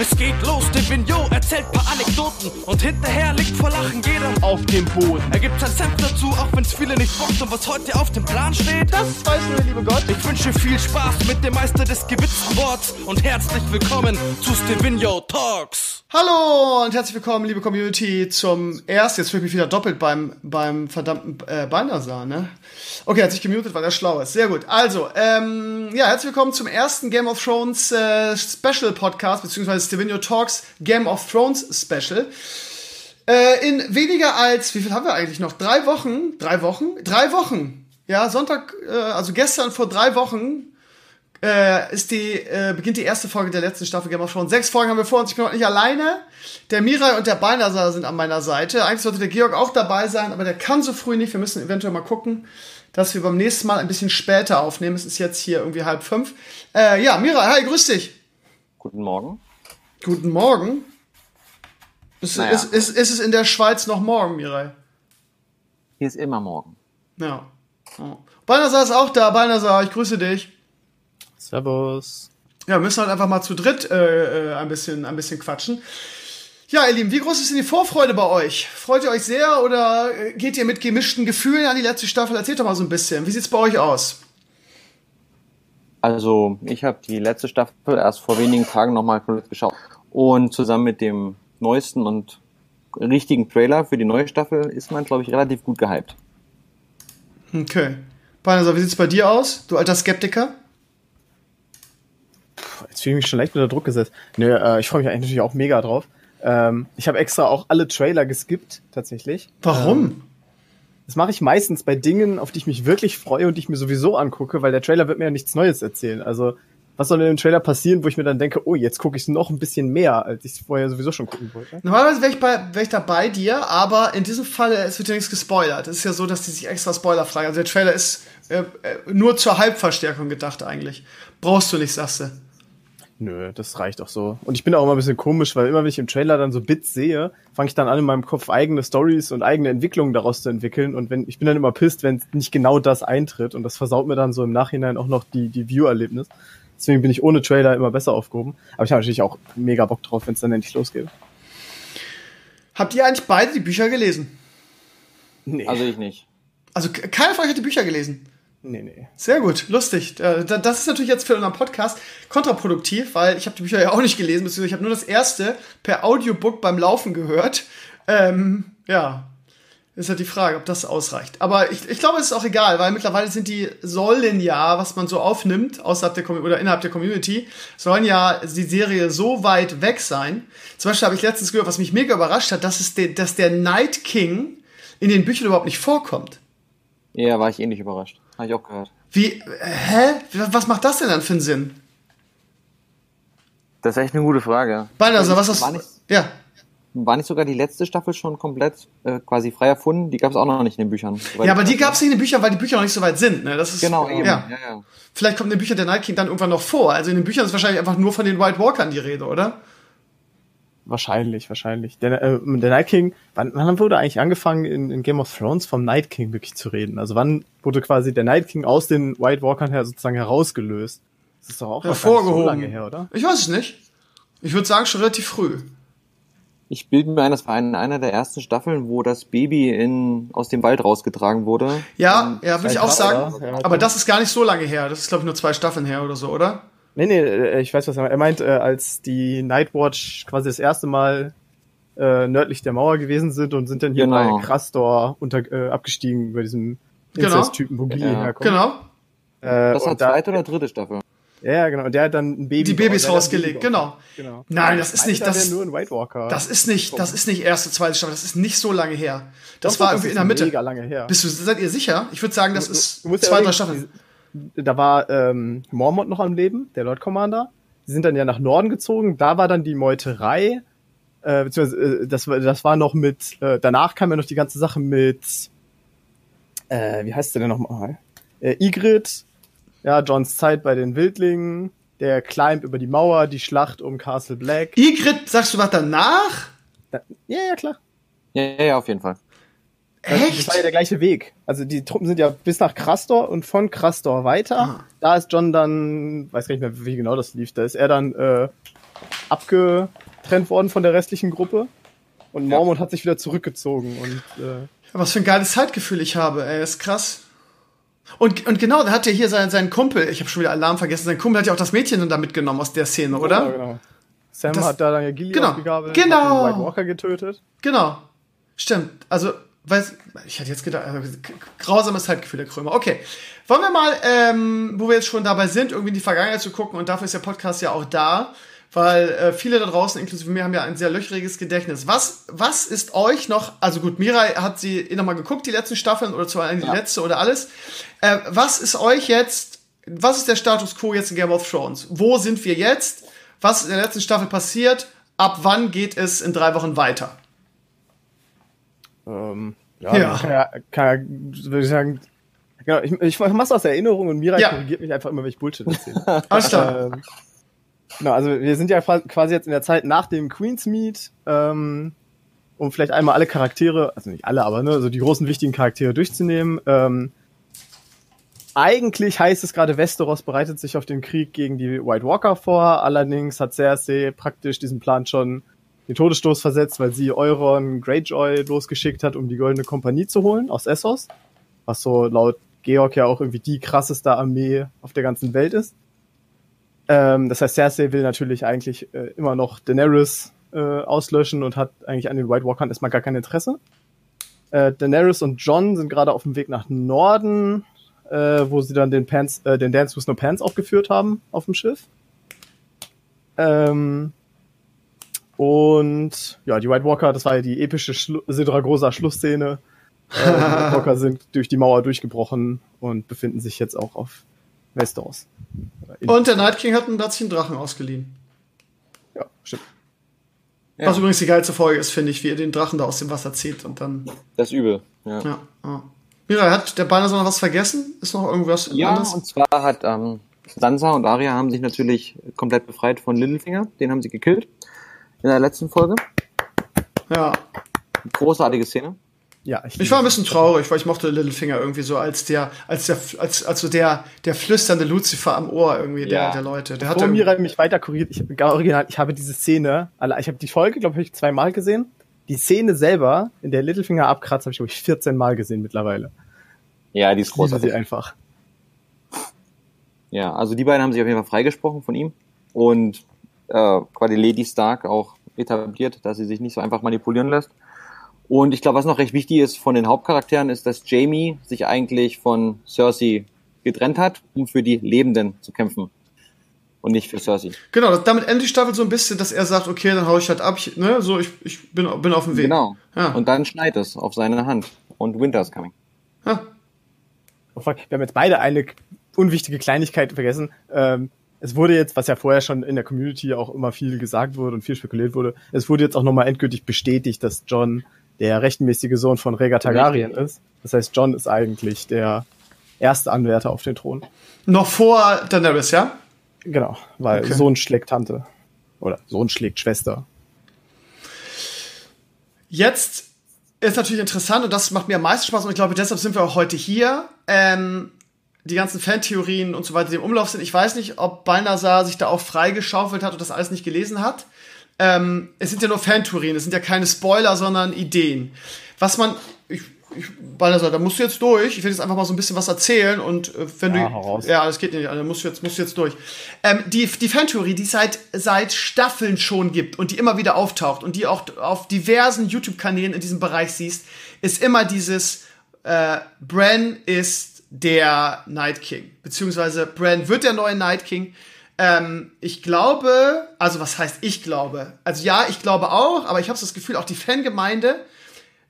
Es geht los, der Vignot erzählt paar Anekdoten und hinterher liegt vor Lachen jeder auf dem Boden. Er gibt sein Senf dazu, auch wenn's viele nicht bockt und was heute auf dem Plan steht, das weiß nur der liebe Gott. Ich wünsche viel Spaß mit dem Meister des gewitzten Worts und herzlich willkommen zu Stevino Talks. Hallo und herzlich willkommen, liebe Community, zum ersten, jetzt fühle ich mich wieder doppelt beim, beim verdammten äh, Bandersar, ne? Okay, hat sich gemutet, weil er schlau ist. Sehr gut. Also, ähm, ja, herzlich willkommen zum ersten Game of Thrones äh, Special Podcast, beziehungsweise Stevino Talks Game of Thrones Special. Äh, in weniger als, wie viel haben wir eigentlich noch? Drei Wochen? Drei Wochen? Drei Wochen! Ja, Sonntag, äh, also gestern vor drei Wochen äh, ist die, äh, beginnt die erste Folge der letzten Staffel Game of Thrones. Sechs Folgen haben wir vor uns. Ich bin heute nicht alleine. Der Mirai und der Balnasar sind an meiner Seite. Eigentlich sollte der Georg auch dabei sein, aber der kann so früh nicht. Wir müssen eventuell mal gucken, dass wir beim nächsten Mal ein bisschen später aufnehmen. Es ist jetzt hier irgendwie halb fünf. Äh, ja, Mirai, hi, grüß dich. Guten Morgen. Guten Morgen. Ist, Naja. ist, ist, ist es in der Schweiz noch morgen, Mirai? Hier ist immer morgen. Ja. Oh. Balnasar ist auch da. Balnasar, ich grüße dich. Servus. Ja, wir müssen halt einfach mal zu dritt äh, äh, ein, bisschen, ein bisschen quatschen. Ja, ihr Lieben, wie groß ist denn die Vorfreude bei euch? Freut ihr euch sehr oder äh, geht ihr mit gemischten Gefühlen an die letzte Staffel? Erzählt doch mal so ein bisschen. Wie sieht's bei euch aus? Also, ich habe die letzte Staffel erst vor wenigen Tagen nochmal geschaut. Und zusammen mit dem neuesten und richtigen Trailer für die neue Staffel ist man, glaube ich, relativ gut gehypt. Okay. Balnasar, wie sieht's bei dir aus? Du alter Skeptiker? Jetzt fühle ich mich schon leicht unter Druck gesetzt. Nö, äh, ich freue mich eigentlich natürlich auch mega drauf. Ähm, ich habe extra auch alle Trailer geskippt, tatsächlich. Warum? Ähm, das mache ich meistens bei Dingen, auf die ich mich wirklich freue und die ich mir sowieso angucke, weil der Trailer wird mir ja nichts Neues erzählen. Also, was soll in dem Trailer passieren, wo ich mir dann denke, oh, jetzt gucke ich noch ein bisschen mehr, als ich vorher sowieso schon gucken wollte? Normalerweise wäre ich, bei, wär ich da bei dir, aber in diesem Fall, es wird ja nichts gespoilert. Es ist ja so, dass die sich extra Spoiler fragen. Also der Trailer ist äh, äh, nur zur Halbverstärkung gedacht eigentlich. Brauchst du nicht, sagst du. Nö, das reicht auch so. Und ich bin auch immer ein bisschen komisch, weil immer wenn ich im Trailer dann so Bits sehe, fange ich dann an, in meinem Kopf eigene Stories und eigene Entwicklungen daraus zu entwickeln. Und wenn ich bin dann immer pisst, wenn nicht genau das eintritt. Und das versaut mir dann so im Nachhinein auch noch die, die View-Erlebnis. Deswegen bin ich ohne Trailer immer besser aufgehoben. Aber ich habe natürlich auch mega Bock drauf, wenn es dann endlich losgeht. Habt ihr eigentlich beide die Bücher gelesen? Nee. Also ich nicht. Also ke- keiner von euch hat die Bücher gelesen. nee, nee. Sehr gut, lustig. Äh, da- Das ist natürlich jetzt für unseren Podcast kontraproduktiv, weil ich habe die Bücher ja auch nicht gelesen, beziehungsweise ich habe nur das erste per Audiobook beim Laufen gehört. Ähm, ja, ist halt die Frage, ob das ausreicht. Aber ich, ich glaube, es ist auch egal, weil mittlerweile sind die sollen ja, was man so aufnimmt, außerhalb der Commu- oder innerhalb der Community, sollen ja die Serie so weit weg sein. Zum Beispiel habe ich letztens gehört, was mich mega überrascht hat, dass, es de, dass der Night King in den Büchern überhaupt nicht vorkommt. Ja, war ich ähnlich überrascht. Habe ich auch gehört. Wie, hä? Was macht das denn dann für einen Sinn? Das ist echt eine gute Frage. Balnasar, was hast nicht, Ja. War nicht sogar die letzte Staffel schon komplett äh, quasi frei erfunden? Die gab es auch noch nicht in den Büchern. Ja, aber die gab es nicht in den Büchern, weil die Bücher noch nicht so weit sind. Ne? Das ist, Genau, eben. Ja. Ja, ja. Vielleicht kommt in den Büchern der Night King dann irgendwann noch vor. Also in den Büchern ist wahrscheinlich einfach nur von den White Walkern die Rede, oder? Wahrscheinlich, wahrscheinlich. Der, äh, der Night King, wann, wann wurde eigentlich angefangen, in, in Game of Thrones vom Night King wirklich zu reden? Also wann wurde quasi der Night King aus den White Walkern her sozusagen herausgelöst? Das ist doch auch wahrscheinlich Hervorgehoben. so lange her, oder? Ich weiß es nicht. Ich würde sagen, schon relativ früh. Ich bilde mir ein, das war in einer der ersten Staffeln, wo das Baby in, aus dem Wald rausgetragen wurde. Ja, ja, würde ich auch sagen. Ja, Aber das ist gar nicht so lange her. Das ist, glaube ich, nur zwei Staffeln her oder so, oder? Nee, nee, äh, ich weiß, was er meint. Er meint, äh, als die Nightwatch quasi das erste Mal äh, nördlich der Mauer gewesen sind und sind dann hier Genau. bei Krastor unter, äh, abgestiegen bei diesem Genau. Inzest-Typen, wo Gilly Ja. herkommt. Genau. Äh, Das war und da, zweite oder dritte Staffel. Ja, genau. Und der hat dann ein Baby. Die Babys rausgelegt, genau. Genau. Nein, das ist nicht, das, denn nur ein White Walker. das ist nicht, das ist nicht erste, zweite Staffel. Das ist nicht so lange her. Das Doch, war irgendwie in der Mitte. Mega lange her. Bist du, seid ihr sicher? Ich würde sagen, das Du- ist du musst ja zwei, drei Staffeln. Da war ähm, Mormont noch am Leben, der Lord Commander. Die sind dann ja nach Norden gezogen. Da war dann die Meuterei. Äh, beziehungsweise äh, das, war- das war noch mit, äh, danach kam ja noch die ganze Sache mit, äh, wie heißt der denn nochmal? Äh, Ygritte, ja, Johns Zeit bei den Wildlingen, der Climb über die Mauer, die Schlacht um Castle Black. Ygritte, sagst du was danach? Da, ja, ja, klar. Ja, ja, auf jeden Fall. Das- Das Echt? war ja der gleiche Weg. Also die Truppen sind ja bis nach Krastor und von Krastor weiter. Ah. Da ist John dann, weiß gar nicht mehr, wie genau das lief, da ist er dann äh, abgetrennt worden von der restlichen Gruppe. Und Mormont ja. hat sich wieder zurückgezogen. Und, äh, Was für ein geiles Zeitgefühl ich habe, ey, ist krass. Und, und genau, da hat er hier seinen, seinen Kumpel, ich habe schon wieder Alarm vergessen, sein Kumpel hat ja auch das Mädchen dann da mitgenommen aus der Szene, oder? Ja, genau. Sam das, hat da dann ja Gilly genau, aufgegabelt, genau. den White Walker getötet. Genau. Stimmt. Also, weiß, ich hätte jetzt gedacht, also, grausames Zeitgefühl der Krömer. Okay. Wollen wir mal, ähm, wo wir jetzt schon dabei sind, irgendwie in die Vergangenheit zu gucken und dafür ist der Podcast ja auch da, weil äh, viele da draußen, inklusive mir, haben ja ein sehr löchriges Gedächtnis. Was, was ist euch noch, also gut, Mirai hat sie eh nochmal geguckt, die letzten Staffeln oder zwar die ja. letzte oder alles. Äh, was ist euch jetzt, was ist der Status quo jetzt in Game of Thrones? Wo sind wir jetzt? Was ist in der letzten Staffel passiert? Ab wann geht es in drei Wochen weiter? Ähm, ja, ja. Kann ja, kann ja, würde ich sagen, genau, ich, ich mach's aus Erinnerung und Mirai ja. korrigiert mich einfach immer, wenn ich Bullshit erzähle. Alles klar. Ähm, genau, also wir sind ja quasi jetzt in der Zeit nach dem Queen's Meet, ähm, um vielleicht einmal alle Charaktere, also nicht alle, aber ne, also die großen wichtigen Charaktere durchzunehmen. Ähm, eigentlich heißt es gerade, Westeros bereitet sich auf den Krieg gegen die White Walker vor. Allerdings hat Cersei praktisch diesen Plan schon den Todesstoß versetzt, weil sie Euron Greyjoy losgeschickt hat, um die Goldene Kompanie zu holen aus Essos. Was so laut Georg ja auch irgendwie die krasseste Armee auf der ganzen Welt ist. Ähm, das heißt, Cersei will natürlich eigentlich äh, immer noch Daenerys äh, auslöschen und hat eigentlich an den White Walkern erstmal gar kein Interesse. Äh, Daenerys und John sind gerade auf dem Weg nach Norden, äh, wo sie dann den, Pants, äh, den Dance with No Pants aufgeführt haben auf dem Schiff. Ähm, und ja, die White Walker, das war ja die epische Schlu Sidragrosa Schlussszene. Äh, die White Walker sind durch die Mauer durchgebrochen und befinden sich jetzt auch auf Westeros. Und der Night King hat einen, hat einen Drachen ausgeliehen. Ja, stimmt. Ja. Was übrigens die geilste Folge ist, finde ich, wie er den Drachen da aus dem Wasser zieht und dann. Das ist übel, ja. ja, ja. Mira, hat der Banner noch was vergessen? Ist noch irgendwas ja, anderes? Ja, und zwar hat ähm, Sansa und Arya haben sich natürlich komplett befreit von Littlefinger. Den haben sie gekillt in der letzten Folge. Ja. Großartige Szene. Ja, ich, ich war ein bisschen traurig, weil ich mochte Littlefinger irgendwie so als der, als der, als, als so der, der flüsternde Lucifer am Ohr irgendwie der, ja. der Leute. Der Bevor Mira mich weiter korrigiert, ich, original, ich habe diese Szene, ich habe die Folge, glaube ich, zweimal gesehen die Szene selber, in der Littlefinger abkratzt, habe ich, glaube ich, 14 Mal gesehen mittlerweile. Ja, die ist großartig. sie einfach. Ja, also die beiden haben sich auf jeden Fall freigesprochen von ihm und äh, quasi Lady Stark auch etabliert, dass sie sich nicht so einfach manipulieren lässt. Und ich glaube, was noch recht wichtig ist von den Hauptcharakteren, ist, dass Jamie sich eigentlich von Cersei getrennt hat, um für die Lebenden zu kämpfen und nicht für Cersei. Genau, damit endet die Staffel so ein bisschen, dass er sagt, okay, dann hau ich halt ab, ich, ne, so, ich, ich bin, bin auf dem Weg. Genau. Ja. Und dann schneit es auf seine Hand und Winter is coming. Ja. Wir haben jetzt beide eine unwichtige Kleinigkeit vergessen. Ähm, es wurde jetzt, was ja vorher schon in der Community auch immer viel gesagt wurde und viel spekuliert wurde, es wurde jetzt auch nochmal endgültig bestätigt, dass John der rechtmäßige Sohn von Rhaegar Targaryen ist. Das heißt, John ist eigentlich der erste Anwärter auf den Thron. Noch vor Daenerys, ja? Genau, weil okay. Sohn schlägt Tante. Oder Sohn schlägt Schwester. Jetzt ist natürlich interessant und das macht mir am meisten Spaß und ich glaube, deshalb sind wir auch heute hier. Ähm, die ganzen Fantheorien und so weiter, die im Umlauf sind. Ich weiß nicht, ob Balnasar sich da auch freigeschaufelt hat und das alles nicht gelesen hat. Ähm, es sind ja nur Fantheorien, es sind ja keine Spoiler, sondern Ideen. Was man, ich ich, Balthasar, da musst du jetzt durch. Ich will jetzt einfach mal so ein bisschen was erzählen und äh, wenn ja, du. Heraus. Ja, das geht nicht, also musst du jetzt, musst du jetzt durch. Ähm, die, die Fantheorie, die seit, seit Staffeln schon gibt und die immer wieder auftaucht und die auch auf diversen YouTube-Kanälen in diesem Bereich siehst, ist immer dieses äh, Bran ist der Night King. Beziehungsweise Bran wird der neue Night King. Ähm, ich glaube, also was heißt ich glaube? Also ja, ich glaube auch, aber ich habe das Gefühl, auch die Fangemeinde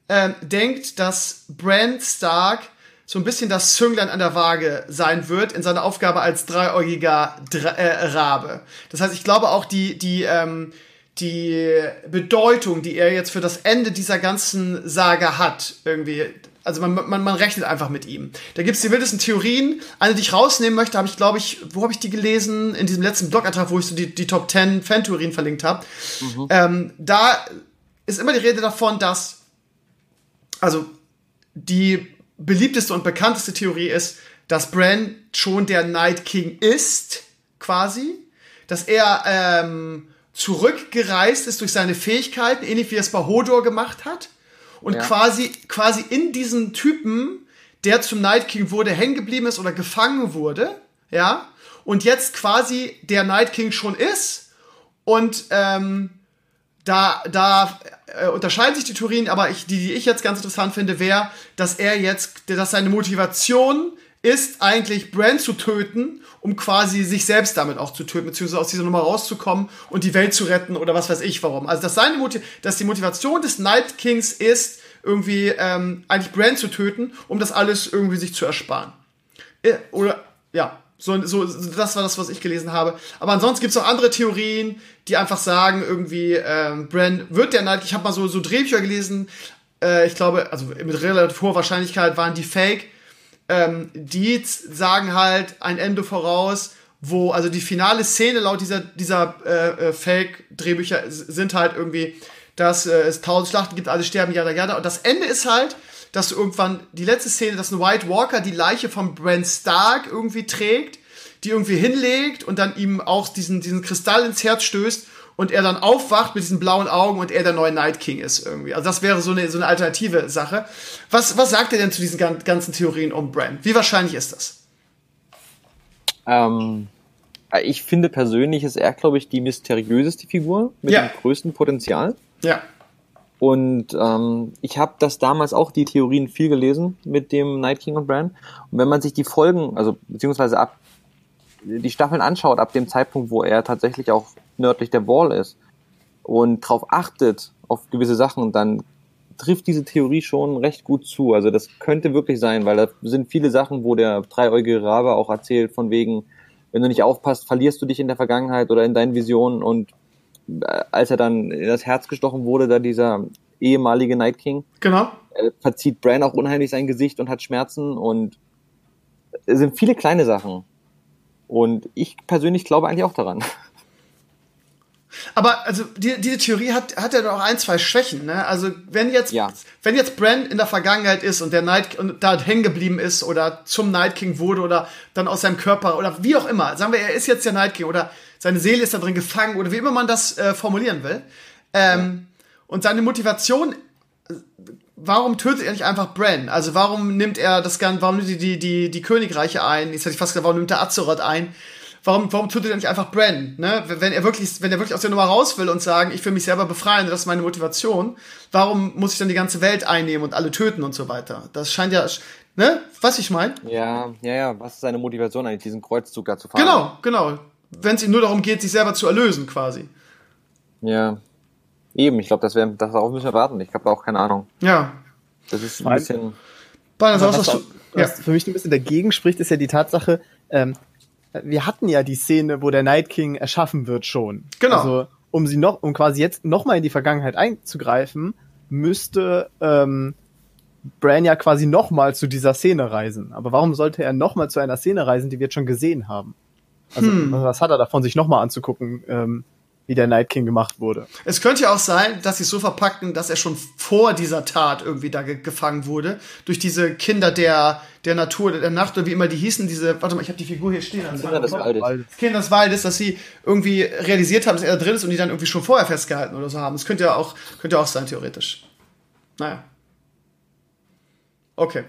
ähm, denkt, dass Bran Stark so ein bisschen das Zünglein an der Waage sein wird in seiner Aufgabe als dreiäugiger Dra äh, Rabe. Das heißt, ich glaube auch die, die, ähm, die Bedeutung, die er jetzt für das Ende dieser ganzen Saga hat, irgendwie, also man, man, man rechnet einfach mit ihm. Da gibt's die wildesten Theorien. Eine, die ich rausnehmen möchte, habe ich, glaube ich, wo habe ich die gelesen? In diesem letzten Blogantrag, wo ich so die, die Top 10 Fan-Theorien verlinkt habe. Mhm. Ähm, da ist immer die Rede davon, dass also die beliebteste und bekannteste Theorie ist, dass Bran schon der Night King ist, quasi. Dass er ähm, zurückgereist ist durch seine Fähigkeiten, ähnlich wie er es bei Hodor gemacht hat. Und ja. quasi, quasi in diesem Typen, der zum Night King wurde, hängen geblieben ist oder gefangen wurde, ja, und jetzt quasi der Night King schon ist. Und ähm, da, da äh, unterscheiden sich die Theorien, aber ich, die, die ich jetzt ganz interessant finde, wäre, dass er jetzt, dass seine Motivation ist eigentlich Brand zu töten, um quasi sich selbst damit auch zu töten, beziehungsweise aus dieser Nummer rauszukommen und die Welt zu retten oder was weiß ich warum. Also dass seine Motiv dass die Motivation des Night Kings ist, irgendwie ähm, eigentlich Brand zu töten, um das alles irgendwie sich zu ersparen. Äh, oder ja, so, so, das war das, was ich gelesen habe. Aber ansonsten gibt es auch andere Theorien, die einfach sagen, irgendwie, ähm, Bran wird der Night. Ich habe mal so, so Drehbücher gelesen, äh, ich glaube, also mit relativ hoher Wahrscheinlichkeit waren die fake. Ähm, die sagen halt ein Ende voraus, wo, also die finale Szene laut dieser, dieser äh, äh, Fake-Drehbücher sind halt irgendwie, dass äh, es tausend Schlachten gibt, alle sterben, jada, jada. Und das Ende ist halt, dass du irgendwann die letzte Szene, dass ein White Walker die Leiche von Bran Stark irgendwie trägt, die irgendwie hinlegt und dann ihm auch diesen, diesen Kristall ins Herz stößt und er dann aufwacht mit diesen blauen Augen und er der neue Night King ist irgendwie. Also das wäre so eine, so eine alternative Sache. Was, was sagt er denn zu diesen ganzen Theorien um Bran? Wie wahrscheinlich ist das? Ähm, ich finde persönlich ist er, glaube ich, die mysteriöseste Figur mit ja. dem größten Potenzial. Ja. Und ähm, ich habe das damals auch die Theorien viel gelesen mit dem Night King und Bran. Und wenn man sich die Folgen, also beziehungsweise ab die Staffeln anschaut, ab dem Zeitpunkt, wo er tatsächlich auch nördlich der Wall ist und darauf achtet auf gewisse Sachen, dann trifft diese Theorie schon recht gut zu. Also das könnte wirklich sein, weil da sind viele Sachen, wo der dreieugige Rabe auch erzählt, von wegen, wenn du nicht aufpasst, verlierst du dich in der Vergangenheit oder in deinen Visionen und äh, als er dann in das Herz gestochen wurde, da dieser ehemalige Night King. Genau. verzieht Bran auch unheimlich sein Gesicht und hat Schmerzen und es sind viele kleine Sachen. Und ich persönlich glaube eigentlich auch daran. Aber also die, diese Theorie hat, hat ja noch ein, zwei Schwächen. Ne? Also wenn jetzt, ja. wenn jetzt Bran in der Vergangenheit ist und der Night und da hängen geblieben ist oder zum Night King wurde oder dann aus seinem Körper oder wie auch immer, sagen wir, er ist jetzt der Night King oder seine Seele ist da drin gefangen oder wie immer man das äh, formulieren will. Ähm, ja. Und seine Motivation, warum tötet er nicht einfach Bran? Also warum nimmt er das Ganze, warum nimmt er die, die, die Königreiche ein? Jetzt hätte ich fast gesagt, warum nimmt er Azeroth ein? Warum, warum tötet er nicht einfach Bran? Ne? Wenn er wirklich, wenn er wirklich aus der Nummer raus will und sagen, ich will mich selber befreien, das ist meine Motivation, warum muss ich dann die ganze Welt einnehmen und alle töten und so weiter? Das scheint ja, ne? Was ich meine? Ja, ja, ja. Was ist seine Motivation eigentlich, diesen Kreuzzug da zu fahren? Genau, genau wenn es ihm nur darum geht, sich selber zu erlösen, quasi. Ja. Eben, ich glaube, das wäre, darauf müssen wir warten. Ich habe auch keine Ahnung. Ja. Das ist ein bisschen. Was, was, was ja. für mich ein bisschen dagegen spricht, ist ja die Tatsache, ähm, wir hatten ja die Szene, wo der Night King erschaffen wird schon. Genau. Also, um sie noch, um quasi jetzt nochmal in die Vergangenheit einzugreifen, müsste ähm, Bran ja quasi nochmal zu dieser Szene reisen. Aber warum sollte er nochmal zu einer Szene reisen, die wir jetzt schon gesehen haben? Also hm. was hat er davon, sich nochmal anzugucken, ähm, wie der Night King gemacht wurde? Es könnte ja auch sein, dass sie es so verpackten, dass er schon vor dieser Tat irgendwie da ge gefangen wurde. Durch diese Kinder der, der Natur, der Nacht oder wie immer die hießen, diese, warte mal, ich habe die Figur hier stehen. Also Kinder des Waldes. Kinder des Waldes, dass sie irgendwie realisiert haben, dass er da drin ist und die dann irgendwie schon vorher festgehalten oder so haben. Das könnte ja auch, könnte ja auch sein, theoretisch. Naja. Okay.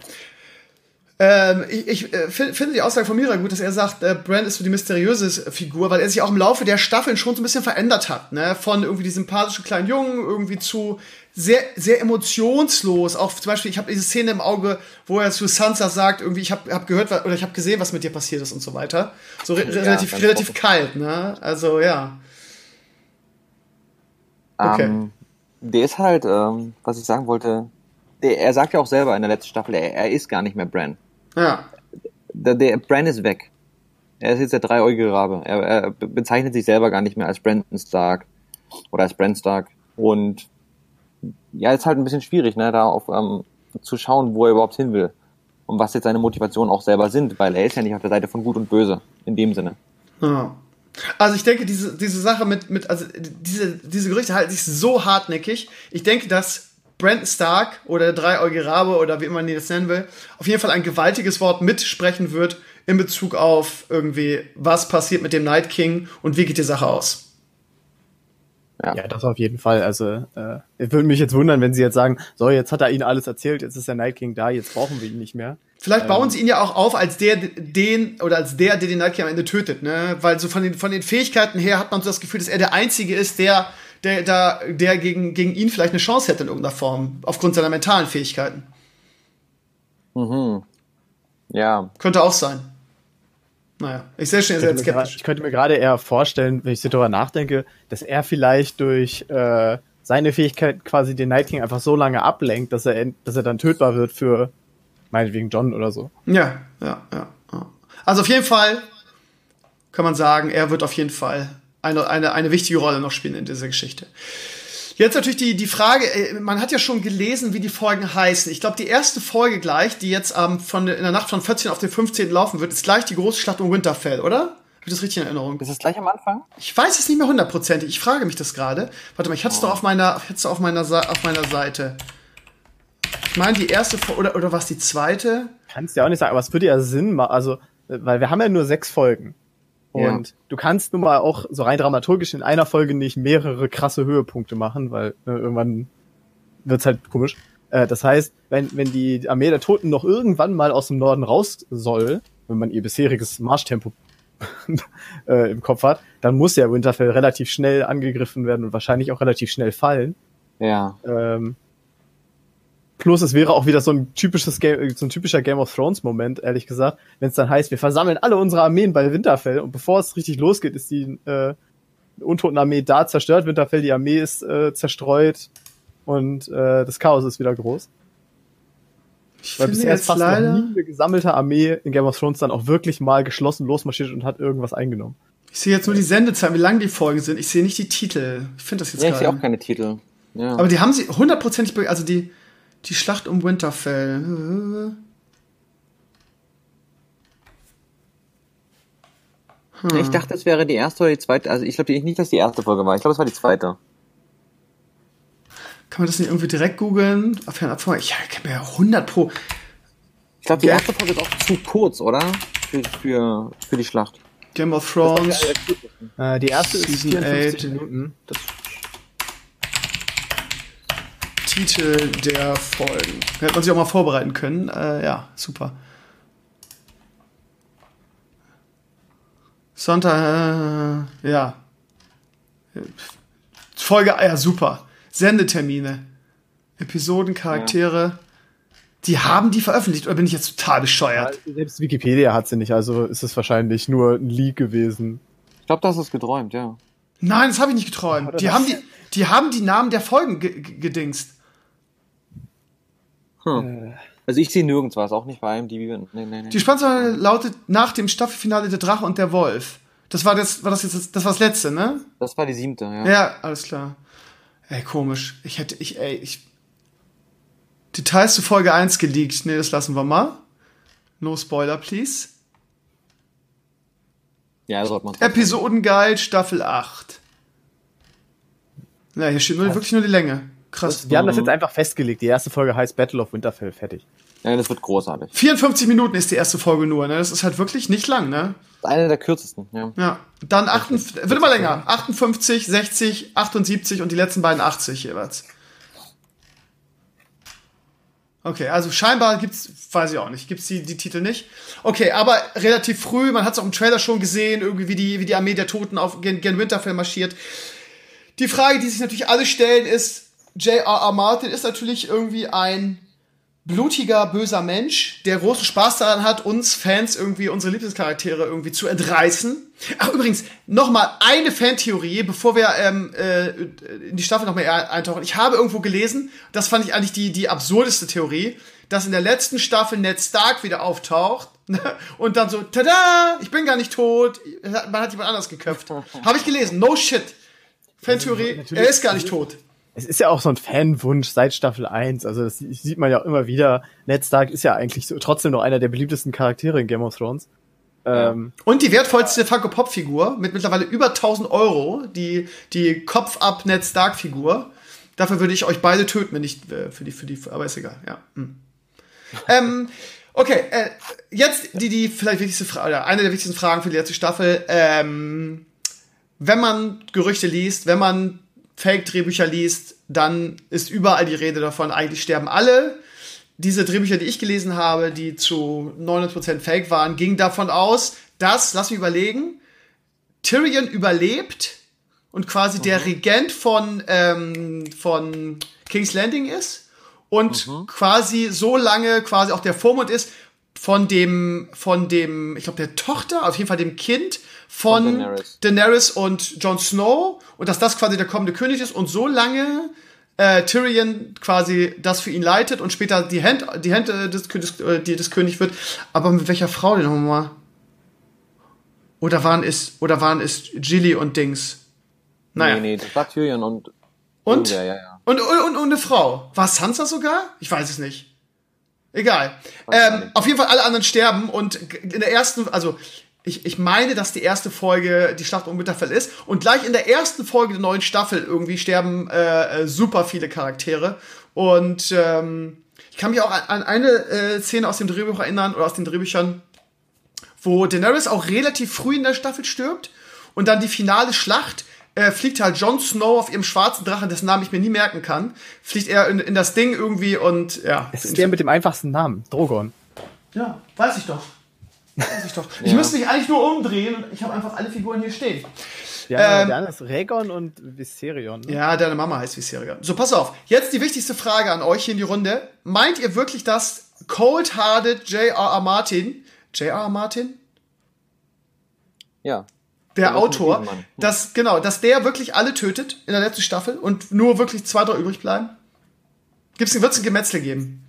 Ähm, ich ich äh, finde die Aussage von Mira gut, dass er sagt, äh, Brand ist so die mysteriöse Figur, weil er sich auch im Laufe der Staffeln schon so ein bisschen verändert hat. Ne? Von irgendwie diesem sympathischen kleinen Jungen irgendwie zu sehr, sehr emotionslos. Auch zum Beispiel, ich habe diese Szene im Auge, wo er zu Sansa sagt, irgendwie, ich habe hab gehört oder ich habe gesehen, was mit dir passiert ist und so weiter. So re ja, relativ, relativ kalt, ne? Also ja. Okay. Um, ähm, der ist halt, ähm, was ich sagen wollte, der, er sagt ja auch selber in der letzten Staffel, er, er ist gar nicht mehr Bran. Ja. Der, der Bran ist weg. Er ist jetzt der dreieugige Rabe. Er, er bezeichnet sich selber gar nicht mehr als Brandon Stark oder als Bran Stark. Und ja, ist halt ein bisschen schwierig, ne, da auf ähm, zu schauen, wo er überhaupt hin will und was jetzt seine Motivationen auch selber sind, weil er ist ja nicht auf der Seite von Gut und Böse in dem Sinne. Ja. Also ich denke, diese, diese Sache mit, mit, also diese, diese Gerüchte halten sich so hartnäckig. Ich denke, dass Brandon Stark oder der dreieugige Rabe oder wie immer man das nennen will, auf jeden Fall ein gewaltiges Wort mitsprechen wird in Bezug auf irgendwie, was passiert mit dem Night King und wie geht die Sache aus. Ja. ja, das auf jeden Fall. Also, äh, würde mich jetzt wundern, wenn sie jetzt sagen, so, jetzt hat er ihnen alles erzählt, jetzt ist der Night King da, jetzt brauchen wir ihn nicht mehr. Vielleicht bauen ähm. sie ihn ja auch auf als der, den, oder als der, der den Night King am Ende tötet, ne? Weil so von den, von den Fähigkeiten her hat man so das Gefühl, dass er der Einzige ist, der, der, da, der gegen, gegen ihn vielleicht eine Chance hätte in irgendeiner Form, aufgrund seiner mentalen Fähigkeiten. Mhm. Ja. Könnte auch sein. Naja, ich sehe schon, ihr seid skeptisch. Ich könnte mir gerade eher vorstellen, wenn ich so darüber nachdenke, dass er vielleicht durch äh, seine Fähigkeit quasi den Night King einfach so lange ablenkt, dass er, dass er dann tötbar wird für meinetwegen John oder so. Ja, ja, ja. Also auf jeden Fall kann man sagen, er wird auf jeden Fall eine, eine, eine wichtige Rolle noch spielen in dieser Geschichte. Jetzt natürlich die, die Frage, äh, man hat ja schon gelesen, wie die Folgen heißen. Ich glaube, die erste Folge gleich, die jetzt ähm, von, in der Nacht von 14 auf den 15. laufen wird, ist gleich die große Schlacht um Winterfell, oder? Habe ich das richtig in Erinnerung? Ist das gleich am Anfang? Ich weiß es nicht mehr hundertprozentig. Ich frage mich das gerade. Warte mal, ich hatte es oh. doch auf meiner, hatte auf meiner, auf meiner Seite. Ich meine, die erste Folge, oder, oder was die zweite? Kannst du ja auch nicht sagen, aber es würde ja Sinn machen, also, weil wir haben ja nur sechs Folgen. Und ja. du kannst nun mal auch so rein dramaturgisch in einer Folge nicht mehrere krasse Höhepunkte machen, weil äh, irgendwann wird's halt komisch. Äh, das heißt, wenn, wenn die Armee der Toten noch irgendwann mal aus dem Norden raus soll, wenn man ihr bisheriges Marschtempo äh, im Kopf hat, dann muss ja Winterfell relativ schnell angegriffen werden und wahrscheinlich auch relativ schnell fallen. Ja. Ähm, Plus es wäre auch wieder so ein typisches Game, so ein typischer Game of Thrones Moment, ehrlich gesagt, wenn es dann heißt, wir versammeln alle unsere Armeen bei Winterfell und bevor es richtig losgeht, ist die äh, Untotenarmee da zerstört, Winterfell, die Armee ist äh, zerstreut und äh, das Chaos ist wieder groß. Ich Weil bisher ist fast noch nie eine gesammelte Armee in Game of Thrones dann auch wirklich mal geschlossen losmarschiert und hat irgendwas eingenommen. Ich sehe jetzt nur die Sendezeit, wie lang die Folgen sind. Ich sehe nicht die Titel. Ich finde das jetzt Ja, ich sehe auch keine Titel. Ja. Aber die haben sie hundertprozentig, also die, die Schlacht um Winterfell. Hm. Ich dachte, es wäre die erste oder die zweite. Also ich glaube nicht, dass die erste Folge war. Ich glaube, es war die zweite. Kann man das nicht irgendwie direkt googeln? Ich kenne mir ja 100 pro. Ich glaube, die ja. erste Folge ist auch zu kurz, oder? Für, für, für die Schlacht. Game of Thrones. Äh, die erste Season ist 54 8. Minuten. Das Titel der Folgen. Hätte man sich auch mal vorbereiten können. Äh, ja, super. Sonntag, äh, ja. Folge, ja, super. Sendetermine. Episoden, Charaktere. Ja. Die haben die veröffentlicht, oder bin ich jetzt total bescheuert? Ja, selbst Wikipedia hat sie nicht, also ist es wahrscheinlich nur ein Leak gewesen. Ich glaube, das ist geträumt, ja. Nein, das habe ich nicht geträumt. Die haben die, die haben die Namen der Folgen gedingst. Hm. Also ich sehe nirgends was, auch nicht bei IMDb. Nee, nee, nee. Die Spannungszahl lautet nach dem Staffelfinale Der Drache und der Wolf. Das war das, war das jetzt, das, das war das letzte, ne? Das war die siebte, ja. Ja, alles klar. Ey, komisch. Ich hätte, ich, ey, ich. Details zu Folge 1 geleakt. Nee, das lassen wir mal. No Spoiler, please. Ja, sollte man. Episodenguide, Staffel 8. Ja, hier steht nur, wirklich nur die Länge. Krass. Wir haben das jetzt einfach festgelegt. Die erste Folge heißt Battle of Winterfell. Fertig. Ja, das wird großartig. 54 Minuten ist die erste Folge nur, ne? Das ist halt wirklich nicht lang, ne? Eine der kürzesten, ja. Ja. Dann 58, wird immer länger. 58, 60, 78 und die letzten beiden 80 jeweils. Okay, also scheinbar gibt's, weiß ich auch nicht, gibt's die, die Titel nicht. Okay, aber relativ früh, man hat es auch im Trailer schon gesehen, irgendwie wie die, wie die Armee der Toten auf gen, gen Winterfell marschiert. Die Frage, die sich natürlich alle stellen, ist, J.R.R. Martin ist natürlich irgendwie ein blutiger, böser Mensch, der großen Spaß daran hat, uns Fans irgendwie unsere Lieblingscharaktere irgendwie zu entreißen. Ach, übrigens, nochmal eine Fantheorie, bevor wir ähm, äh, in die Staffel nochmal eintauchen. Ich habe irgendwo gelesen, das fand ich eigentlich die, die absurdeste Theorie, dass in der letzten Staffel Ned Stark wieder auftaucht und dann so, tada, ich bin gar nicht tot, man hat jemand anders geköpft. habe ich gelesen, no shit. Fantheorie, also, er ist gar nicht tot es ist ja auch so ein Fanwunsch seit Staffel 1. Also das sieht man ja auch immer wieder. Ned Stark ist ja eigentlich so, trotzdem noch einer der beliebtesten Charaktere in Game of Thrones. Ähm, Und die wertvollste Funko Pop Figur mit mittlerweile über 1000 Euro, die, die Kopf-Up Ned Stark Figur. Dafür würde ich euch beide töten, wenn nicht äh, für die, für die, aber ist egal, ja. Hm. ähm, okay, äh, jetzt die, die vielleicht wichtigste Frage, oder eine der wichtigsten Fragen für die letzte Staffel. Ähm, wenn man Gerüchte liest, wenn man Fake-Drehbücher liest, dann ist überall die Rede davon, eigentlich sterben alle. Diese Drehbücher, die ich gelesen habe, die zu 99% Fake waren, gingen davon aus, dass, lass mich überlegen, Tyrion überlebt und quasi mhm. der Regent von, ähm, von King's Landing ist und mhm. quasi so lange quasi auch der Vormund ist von dem, von dem, ich glaube, der Tochter, auf jeden Fall dem Kind von, von Daenerys. Daenerys. und Jon Snow und dass das quasi der kommende König ist und so lange äh, Tyrion quasi das für ihn leitet und später die Hände die Hände des, des, äh, des Königs wird. Aber mit welcher Frau denn nochmal? Oder waren es, oder waren es Gilly und Dings? Naja. Nee, nee, das war Tyrion und. Und? Ja, ja, ja. Und, und, und eine Frau. War Sansa sogar? Ich weiß es nicht. Egal. Ähm, auf jeden Fall alle anderen sterben und in der ersten, also ich, ich meine, dass die erste Folge die Schlacht um Winterfell ist. Und gleich in der ersten Folge der neuen Staffel irgendwie sterben äh, äh, super viele Charaktere. Und ähm, ich kann mich auch an, an eine äh, Szene aus dem Drehbuch erinnern oder aus den Drehbüchern, wo Daenerys auch relativ früh in der Staffel stirbt. Und dann die finale Schlacht äh, fliegt halt Jon Snow auf ihrem schwarzen Drachen, dessen Namen ich mir nie merken kann. Fliegt er in, in das Ding irgendwie und ja. Es ist der mit dem einfachsten Namen, Drogon. Ja, weiß ich doch. Weiß ich doch. Ich ja. müsste mich eigentlich nur umdrehen und ich habe einfach alle Figuren hier stehen. Ja, ähm, der andere ist Rhaegon und Viserion. Ne? Ja, deine Mama heißt Viserion. So, pass auf. Jetzt die wichtigste Frage an euch hier in die Runde. Meint ihr wirklich, dass Cold-Hearted J.R.R. Martin, J.R.R. Martin? Ja. Der Autor, dass, genau, dass der wirklich alle tötet in der letzten Staffel und nur wirklich zwei, drei übrig bleiben? Gibt's, wird's ein Gemetzel geben?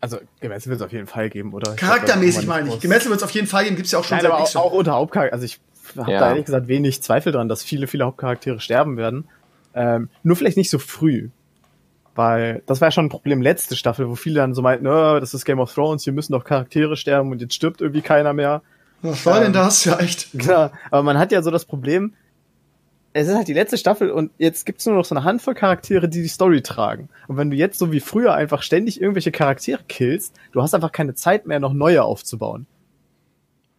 Also Gemetzel wird es auf jeden Fall geben, oder? Charaktermäßig meine ich. Gemetzel wird es auf jeden Fall geben, gibt's ja auch schon Nein, seit aber auch, auch unter Hauptcharakter. Also ich habe ja. da ehrlich gesagt wenig Zweifel dran, dass viele, viele Hauptcharaktere sterben werden. Ähm, nur vielleicht nicht so früh. Weil das war ja schon ein Problem letzte Staffel, wo viele dann so meinten, oh, das ist Game of Thrones, hier müssen doch Charaktere sterben und jetzt stirbt irgendwie keiner mehr. Was war ähm, denn das? Ja, echt. Klar, aber man hat ja so das Problem, es ist halt die letzte Staffel und jetzt gibt's nur noch so eine Handvoll Charaktere, die die Story tragen. Und wenn du jetzt so wie früher einfach ständig irgendwelche Charaktere killst, du hast einfach keine Zeit mehr, noch neue aufzubauen.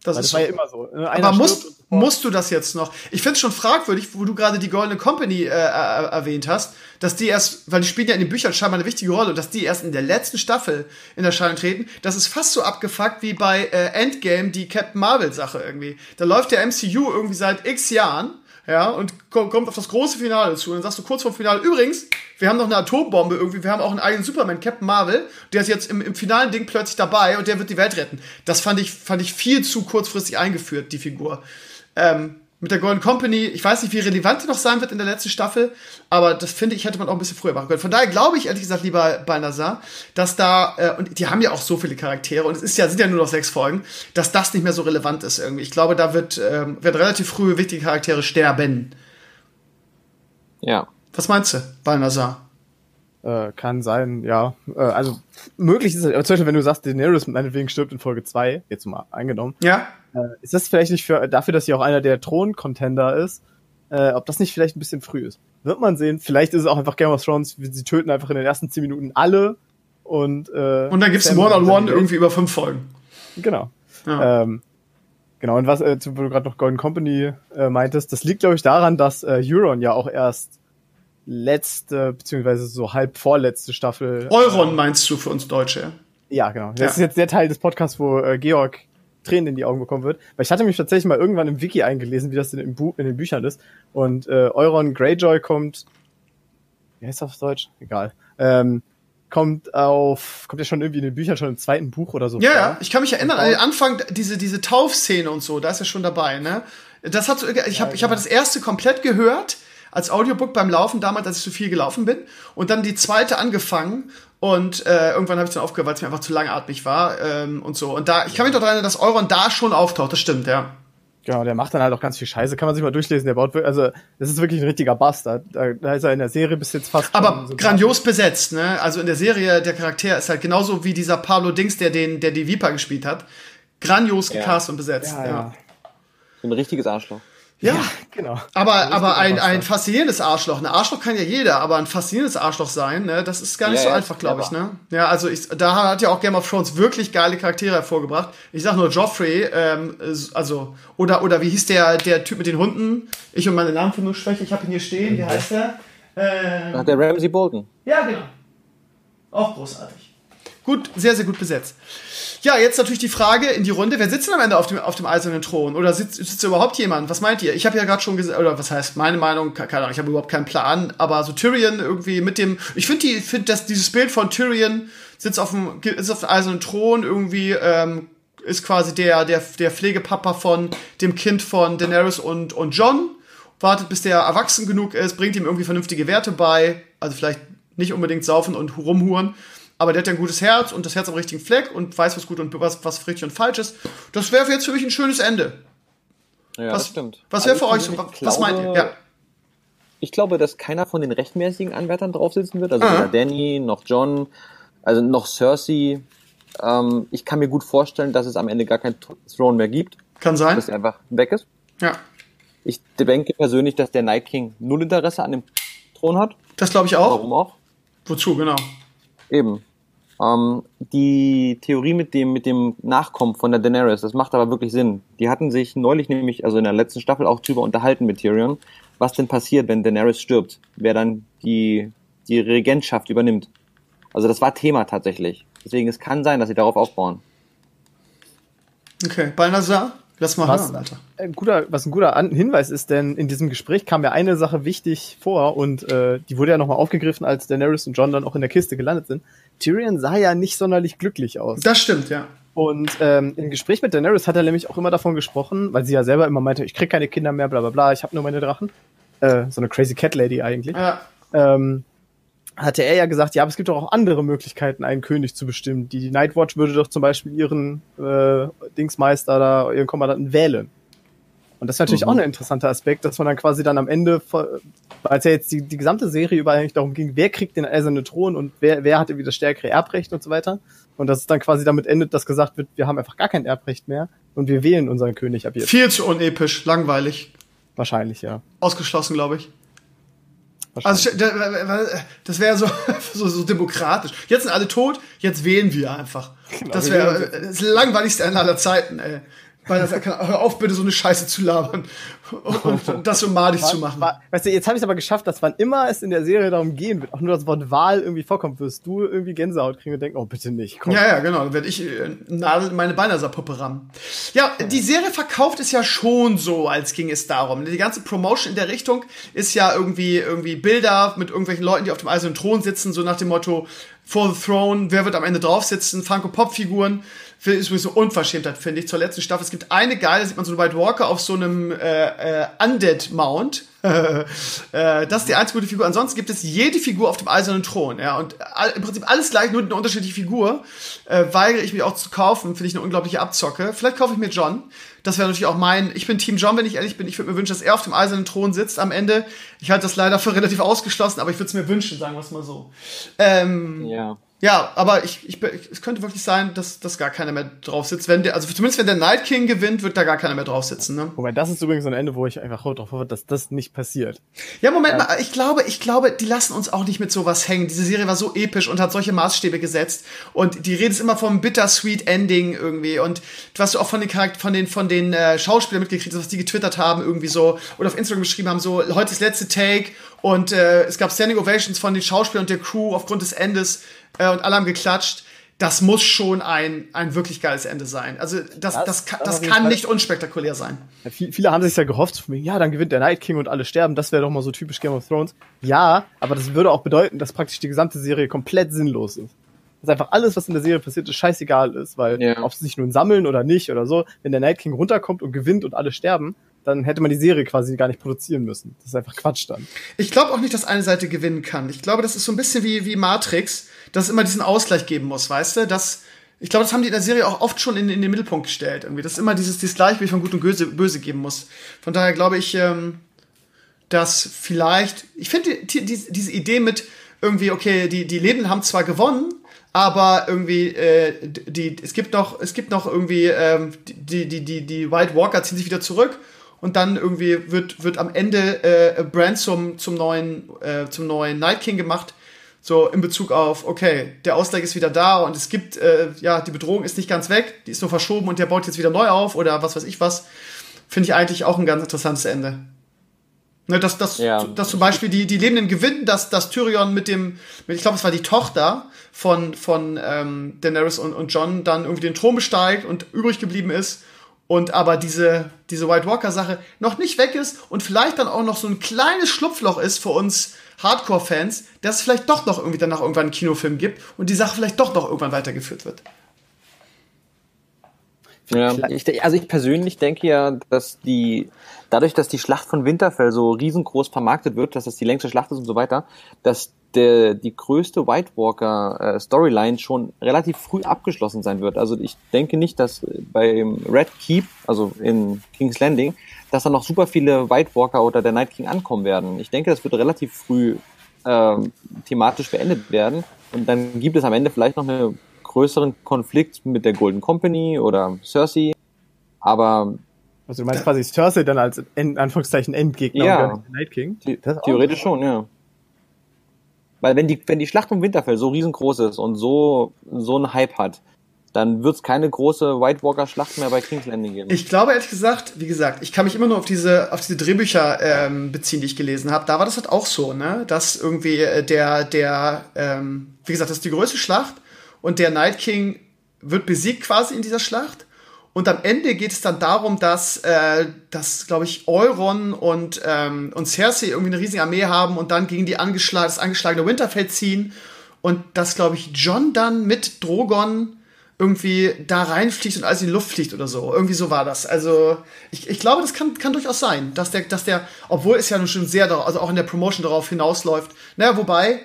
Das, das war ja immer so. Ne? Einer aber musst, musst du das jetzt noch? Ich finde es schon fragwürdig, wo du gerade die Goldene Company äh, äh, erwähnt hast, dass die erst, weil die spielen ja in den Büchern scheinbar eine wichtige Rolle dass die erst in der letzten Staffel in Erscheinung treten, das ist fast so abgefuckt wie bei äh, Endgame die Captain Marvel Sache irgendwie. Da läuft der MCU irgendwie seit x Jahren ja, und kommt auf das große Finale zu. Und dann sagst du kurz vor dem Finale, übrigens, wir haben noch eine Atombombe irgendwie, wir haben auch einen eigenen Superman, Captain Marvel, der ist jetzt im, im finalen Ding plötzlich dabei und der wird die Welt retten. Das fand ich, fand ich viel zu kurzfristig eingeführt, die Figur. Ähm, mit der Golden Company, ich weiß nicht, wie relevant die noch sein wird in der letzten Staffel, aber das finde ich, hätte man auch ein bisschen früher machen können. Von daher glaube ich, ehrlich gesagt, lieber Balnazar, dass da, äh, und die haben ja auch so viele Charaktere und es ist ja, sind ja nur noch sechs Folgen, dass das nicht mehr so relevant ist irgendwie. Ich glaube, da wird, ähm, werden relativ früh wichtige Charaktere sterben. Ja. Was meinst du, Balnazar? Äh, kann sein, ja. Äh, also möglich ist es, zum Beispiel, wenn du sagst, Daenerys meinetwegen stirbt in Folge 2, jetzt mal eingenommen. Ja. Äh, ist das vielleicht nicht für, dafür, dass sie auch einer der Thron-Contender ist, äh, ob das nicht vielleicht ein bisschen früh ist? Wird man sehen. Vielleicht ist es auch einfach Game of Thrones, sie töten einfach in den ersten zehn Minuten alle und äh, Und dann gibt's ein One-on-One irgendwie über fünf Folgen. Genau. Ja. Ähm, genau, und was, äh, wo du gerade noch Golden Company äh, meintest, das liegt, glaube ich, daran, dass äh, Euron ja auch erst letzte, beziehungsweise so halb vorletzte Staffel. Euron meinst du für uns Deutsche? Ja, genau. Das ja. ist jetzt der Teil des Podcasts, wo äh, Georg Tränen in die Augen bekommen wird. Weil ich hatte mich tatsächlich mal irgendwann im Wiki eingelesen, wie das in, im Buch, in den Büchern ist. Und äh, Euron Greyjoy kommt. Wie heißt das auf Deutsch? Egal. Ähm, kommt auf, kommt ja schon irgendwie in den Büchern schon im zweiten Buch oder so. Ja, ja, ich kann mich erinnern an den Anfang, diese, diese Taufszene und so, da ist er schon dabei, ne? Das hat so, ich habe ja, ich hab das erste komplett gehört als Audiobook beim Laufen damals, als ich zu viel gelaufen bin und dann die zweite angefangen und äh, irgendwann habe ich dann aufgehört, weil es mir einfach zu langatmig war ähm, und so. Und da, ich kann mich doch daran erinnern, dass Euron da schon auftaucht, das stimmt, ja. Genau, der macht dann halt auch ganz viel Scheiße, kann man sich mal durchlesen. Der baut, also das ist wirklich ein richtiger Bastard. Da, da ist er in der Serie bis jetzt fast. Aber so grandios besetzt, ne? Also in der Serie der Charakter ist halt genauso wie dieser Pablo Dings, der den, der die Viper gespielt hat, grandios ja. gecast und besetzt. Ja, ja. ja. Ein richtiges Arschloch. Ja, ja genau. Aber, aber ein, ein faszinierendes Arschloch. Ein Arschloch kann ja jeder, aber ein faszinierendes Arschloch sein, ne, das ist gar nicht ja, so einfach, glaube ich, ne? Ja, also ich, da hat ja auch Game of Thrones wirklich geile Charaktere hervorgebracht. Ich sag nur Joffrey, ähm, also, oder, oder wie hieß der, der Typ mit den Hunden? Ich und meine Namenfindungsschwäche, ich habe ihn hier stehen, wie heißt der? Ähm, Ach, der Ramsey Bolton. Ja, genau. Auch großartig. Gut, sehr, sehr gut besetzt. Ja, jetzt natürlich die Frage in die Runde, wer sitzt denn am Ende auf dem, auf dem eisernen Thron? Oder sitzt, sitzt überhaupt jemand? Was meint ihr? Ich habe ja gerade schon gesagt, oder was heißt meine Meinung, keine Ahnung, ich habe überhaupt keinen Plan, aber so Tyrion irgendwie mit dem, ich finde die, finde dass dieses Bild von Tyrion sitzt auf dem, ist auf dem eisernen Thron irgendwie, ähm, ist quasi der, der, der Pflegepapa von dem Kind von Daenerys und, und John, wartet bis der erwachsen genug ist, bringt ihm irgendwie vernünftige Werte bei, also vielleicht nicht unbedingt saufen und rumhuren, aber der hat ja ein gutes Herz und das Herz am richtigen Fleck und weiß, was gut und was, was richtig und falsch ist. Das wäre jetzt für mich ein schönes Ende. Ja, was, das stimmt. Was wäre also für euch so? Was, was meint ihr? Ja. Ich glaube, dass keiner von den rechtmäßigen Anwärtern draufsitzen wird. Also weder Danny noch John, also noch Cersei. Ähm, ich kann mir gut vorstellen, dass es am Ende gar kein Throne mehr gibt. Kann sein. Dass er einfach weg ist. Ja. Ich denke persönlich, dass der Night King null Interesse an dem Thron hat. Das glaube ich auch. Warum auch? Wozu, genau. Eben. Ähm, die Theorie mit dem, mit dem Nachkommen von der Daenerys, das macht aber wirklich Sinn. Die hatten sich neulich nämlich, also in der letzten Staffel auch drüber unterhalten mit Tyrion, was denn passiert, wenn Daenerys stirbt, wer dann die, die Regentschaft übernimmt. Also das war Thema tatsächlich. Deswegen, es kann sein, dass sie darauf aufbauen. Okay, Balnasar? Lass mal was, hören, Alter. Ein guter, was ein guter Hinweis ist, denn in diesem Gespräch kam ja eine Sache wichtig vor und äh, die wurde ja nochmal aufgegriffen, als Daenerys und John dann auch in der Kiste gelandet sind. Tyrion sah ja nicht sonderlich glücklich aus. Das stimmt, ja. Und ähm, im Gespräch mit Daenerys hat er nämlich auch immer davon gesprochen, weil sie ja selber immer meinte, ich krieg keine Kinder mehr, bla bla bla, ich habe nur meine Drachen. Äh, so eine crazy Cat Lady eigentlich. Ja. Ähm, hatte er ja gesagt, ja, aber es gibt doch auch andere Möglichkeiten, einen König zu bestimmen. Die Nightwatch würde doch zum Beispiel ihren äh, Dingsmeister oder ihren Kommandanten wählen. Und das ist natürlich mhm. auch ein interessanter Aspekt, dass man dann quasi dann am Ende, es ja jetzt die, die gesamte Serie über eigentlich darum ging, wer kriegt den eisernen Thron und wer, wer hatte wieder stärkere Erbrecht und so weiter. Und dass es dann quasi damit endet, dass gesagt wird, wir haben einfach gar kein Erbrecht mehr und wir wählen unseren König ab jetzt. Viel zu unepisch, langweilig. Wahrscheinlich, ja. Ausgeschlossen, glaube ich. Also das wäre so, so, so demokratisch. Jetzt sind alle tot, jetzt wählen wir einfach. Genau, das wäre das langweiligste aller Zeiten, ey. Weil das, hör auf, bitte so eine Scheiße zu labern und, und das so madig war, zu machen. War, weißt du, jetzt habe ich es aber geschafft, dass wann immer es in der Serie darum gehen wird, auch nur das Wort Wahl irgendwie vorkommt, wirst du irgendwie Gänsehaut kriegen und denken, oh bitte nicht. Komm. Ja, ja, genau. Dann werde ich äh, Nadel meine Balnasar-Puppe rammen. Ja, die Serie verkauft es ja schon so, als ging es darum. Die ganze Promotion in der Richtung ist ja irgendwie irgendwie Bilder mit irgendwelchen Leuten, die auf dem eisernen Thron sitzen, so nach dem Motto For the Throne, wer wird am Ende drauf sitzen, Funko-Pop-Figuren ist sowieso Unverschämtheit, finde ich, zur letzten Staffel. Es gibt eine geile, sieht man so einen White Walker auf so einem äh, äh, Undead-Mount. äh, das ist die einzige gute Figur. Ansonsten gibt es jede Figur auf dem eisernen Thron. Ja, und im Prinzip alles gleich, nur eine unterschiedliche Figur. Äh, weigere ich mich auch zu kaufen, finde ich eine unglaubliche Abzocke. Vielleicht kaufe ich mir John. Das wäre natürlich auch mein. Ich bin Team John, wenn ich ehrlich bin. Ich würde mir wünschen, dass er auf dem eisernen Thron sitzt am Ende. Ich halte das leider für relativ ausgeschlossen, aber ich würde es mir wünschen, sagen wir es mal so. Ähm, ja. Ja, aber ich, ich, es könnte wirklich sein, dass, dass gar keiner mehr drauf sitzt. Wenn der, also zumindest wenn der Night King gewinnt, wird da gar keiner mehr drauf sitzen. Ne? Wobei, das ist übrigens ein Ende, wo ich einfach darauf hoffe, dass das nicht passiert. Ja, Moment ja. mal, ich glaube, ich glaube, die lassen uns auch nicht mit sowas hängen. Diese Serie war so episch und hat solche Maßstäbe gesetzt. Und die redet immer vom bittersweet Ending irgendwie. Und was du auch von den Charakter von den, von den äh, Schauspielern mitgekriegt hast, was die getwittert haben, irgendwie so, oder auf Instagram geschrieben haben, so, heute ist letzte Take und äh, es gab Standing Ovations von den Schauspielern und der Crew aufgrund des Endes äh, und alle haben geklatscht. Das muss schon ein, ein wirklich geiles Ende sein. Also das, das, das, kann, das kann nicht unspektakulär sein. Ja, viele haben sich ja gehofft, ja, dann gewinnt der Night King und alle sterben. Das wäre doch mal so typisch Game of Thrones. Ja, aber das würde auch bedeuten, dass praktisch die gesamte Serie komplett sinnlos ist. Dass einfach alles, was in der Serie passiert, ist scheißegal ist, weil ja. ob sie sich nun sammeln oder nicht oder so, wenn der Night King runterkommt und gewinnt und alle sterben, dann hätte man die Serie quasi gar nicht produzieren müssen. Das ist einfach Quatsch dann. Ich glaube auch nicht, dass eine Seite gewinnen kann. Ich glaube, das ist so ein bisschen wie, wie Matrix dass es immer diesen Ausgleich geben muss, weißt du? Das, ich glaube, das haben die in der Serie auch oft schon in, in den Mittelpunkt gestellt, irgendwie, dass es immer dieses, dieses Gleichgewicht von Gut und Böse, Böse geben muss. Von daher glaube ich, ähm, dass vielleicht, ich finde die, die, diese Idee mit irgendwie, okay, die, die Leben haben zwar gewonnen, aber irgendwie, äh, die, es gibt noch, es gibt noch irgendwie, ähm, die, die, die, die White Walker ziehen sich wieder zurück und dann irgendwie wird, wird am Ende äh, Brand zum, zum, neuen, äh, zum neuen Night King gemacht. So in Bezug auf, okay, der Ausgleich ist wieder da und es gibt, äh, ja, die Bedrohung ist nicht ganz weg, die ist nur verschoben und der baut jetzt wieder neu auf oder was weiß ich was. Finde ich eigentlich auch ein ganz interessantes Ende. Ne, dass, dass, ja. dass zum Beispiel die, die Lebenden gewinnen, dass, dass Tyrion mit dem, mit, ich glaube, es war die Tochter von, von ähm, Daenerys und, und John dann irgendwie den Thron besteigt und übrig geblieben ist und aber diese, diese White Walker-Sache noch nicht weg ist und vielleicht dann auch noch so ein kleines Schlupfloch ist für uns Hardcore-Fans, dass es vielleicht doch noch irgendwie danach irgendwann einen Kinofilm gibt und die Sache vielleicht doch noch irgendwann weitergeführt wird. Ja, ich, also ich persönlich denke ja, dass die, dadurch, dass die Schlacht von Winterfell so riesengroß vermarktet wird, dass das die längste Schlacht ist und so weiter, dass der, die größte White Walker äh, Storyline schon relativ früh abgeschlossen sein wird. Also ich denke nicht, dass beim Red Keep, also in King's Landing, dass da noch super viele White Walker oder der Night King ankommen werden. Ich denke, das wird relativ früh äh, thematisch beendet werden. Und dann gibt es am Ende vielleicht noch einen größeren Konflikt mit der Golden Company oder Cersei. Aber also du meinst quasi Cersei dann als in Anführungszeichen Endgegner ja, und Night King? Theoretisch schon, ja. Weil wenn die, wenn die Schlacht um Winterfell so riesengroß ist und so, so einen Hype hat, dann wird es keine große White Walker Schlacht mehr bei King's Landing geben. Ich glaube ehrlich gesagt, wie gesagt, ich kann mich immer nur auf diese auf diese Drehbücher ähm, beziehen, die ich gelesen habe. Da war das halt auch so, ne, dass irgendwie äh, der der ähm, wie gesagt, das ist die größte Schlacht und der Night King wird besiegt quasi in dieser Schlacht und am Ende geht es dann darum, dass, äh, dass glaube ich, Euron und, ähm, und Cersei irgendwie eine riesige Armee haben und dann gegen die angeschlag das angeschlagene Winterfell ziehen. Und dass, glaube ich, John dann mit Drogon irgendwie da reinfliegt und alles in die Luft fliegt oder so. Irgendwie so war das. Also ich, ich glaube, das kann, kann durchaus sein, dass der, dass der, obwohl es ja nun schon sehr, also auch in der Promotion darauf hinausläuft. Naja, wobei,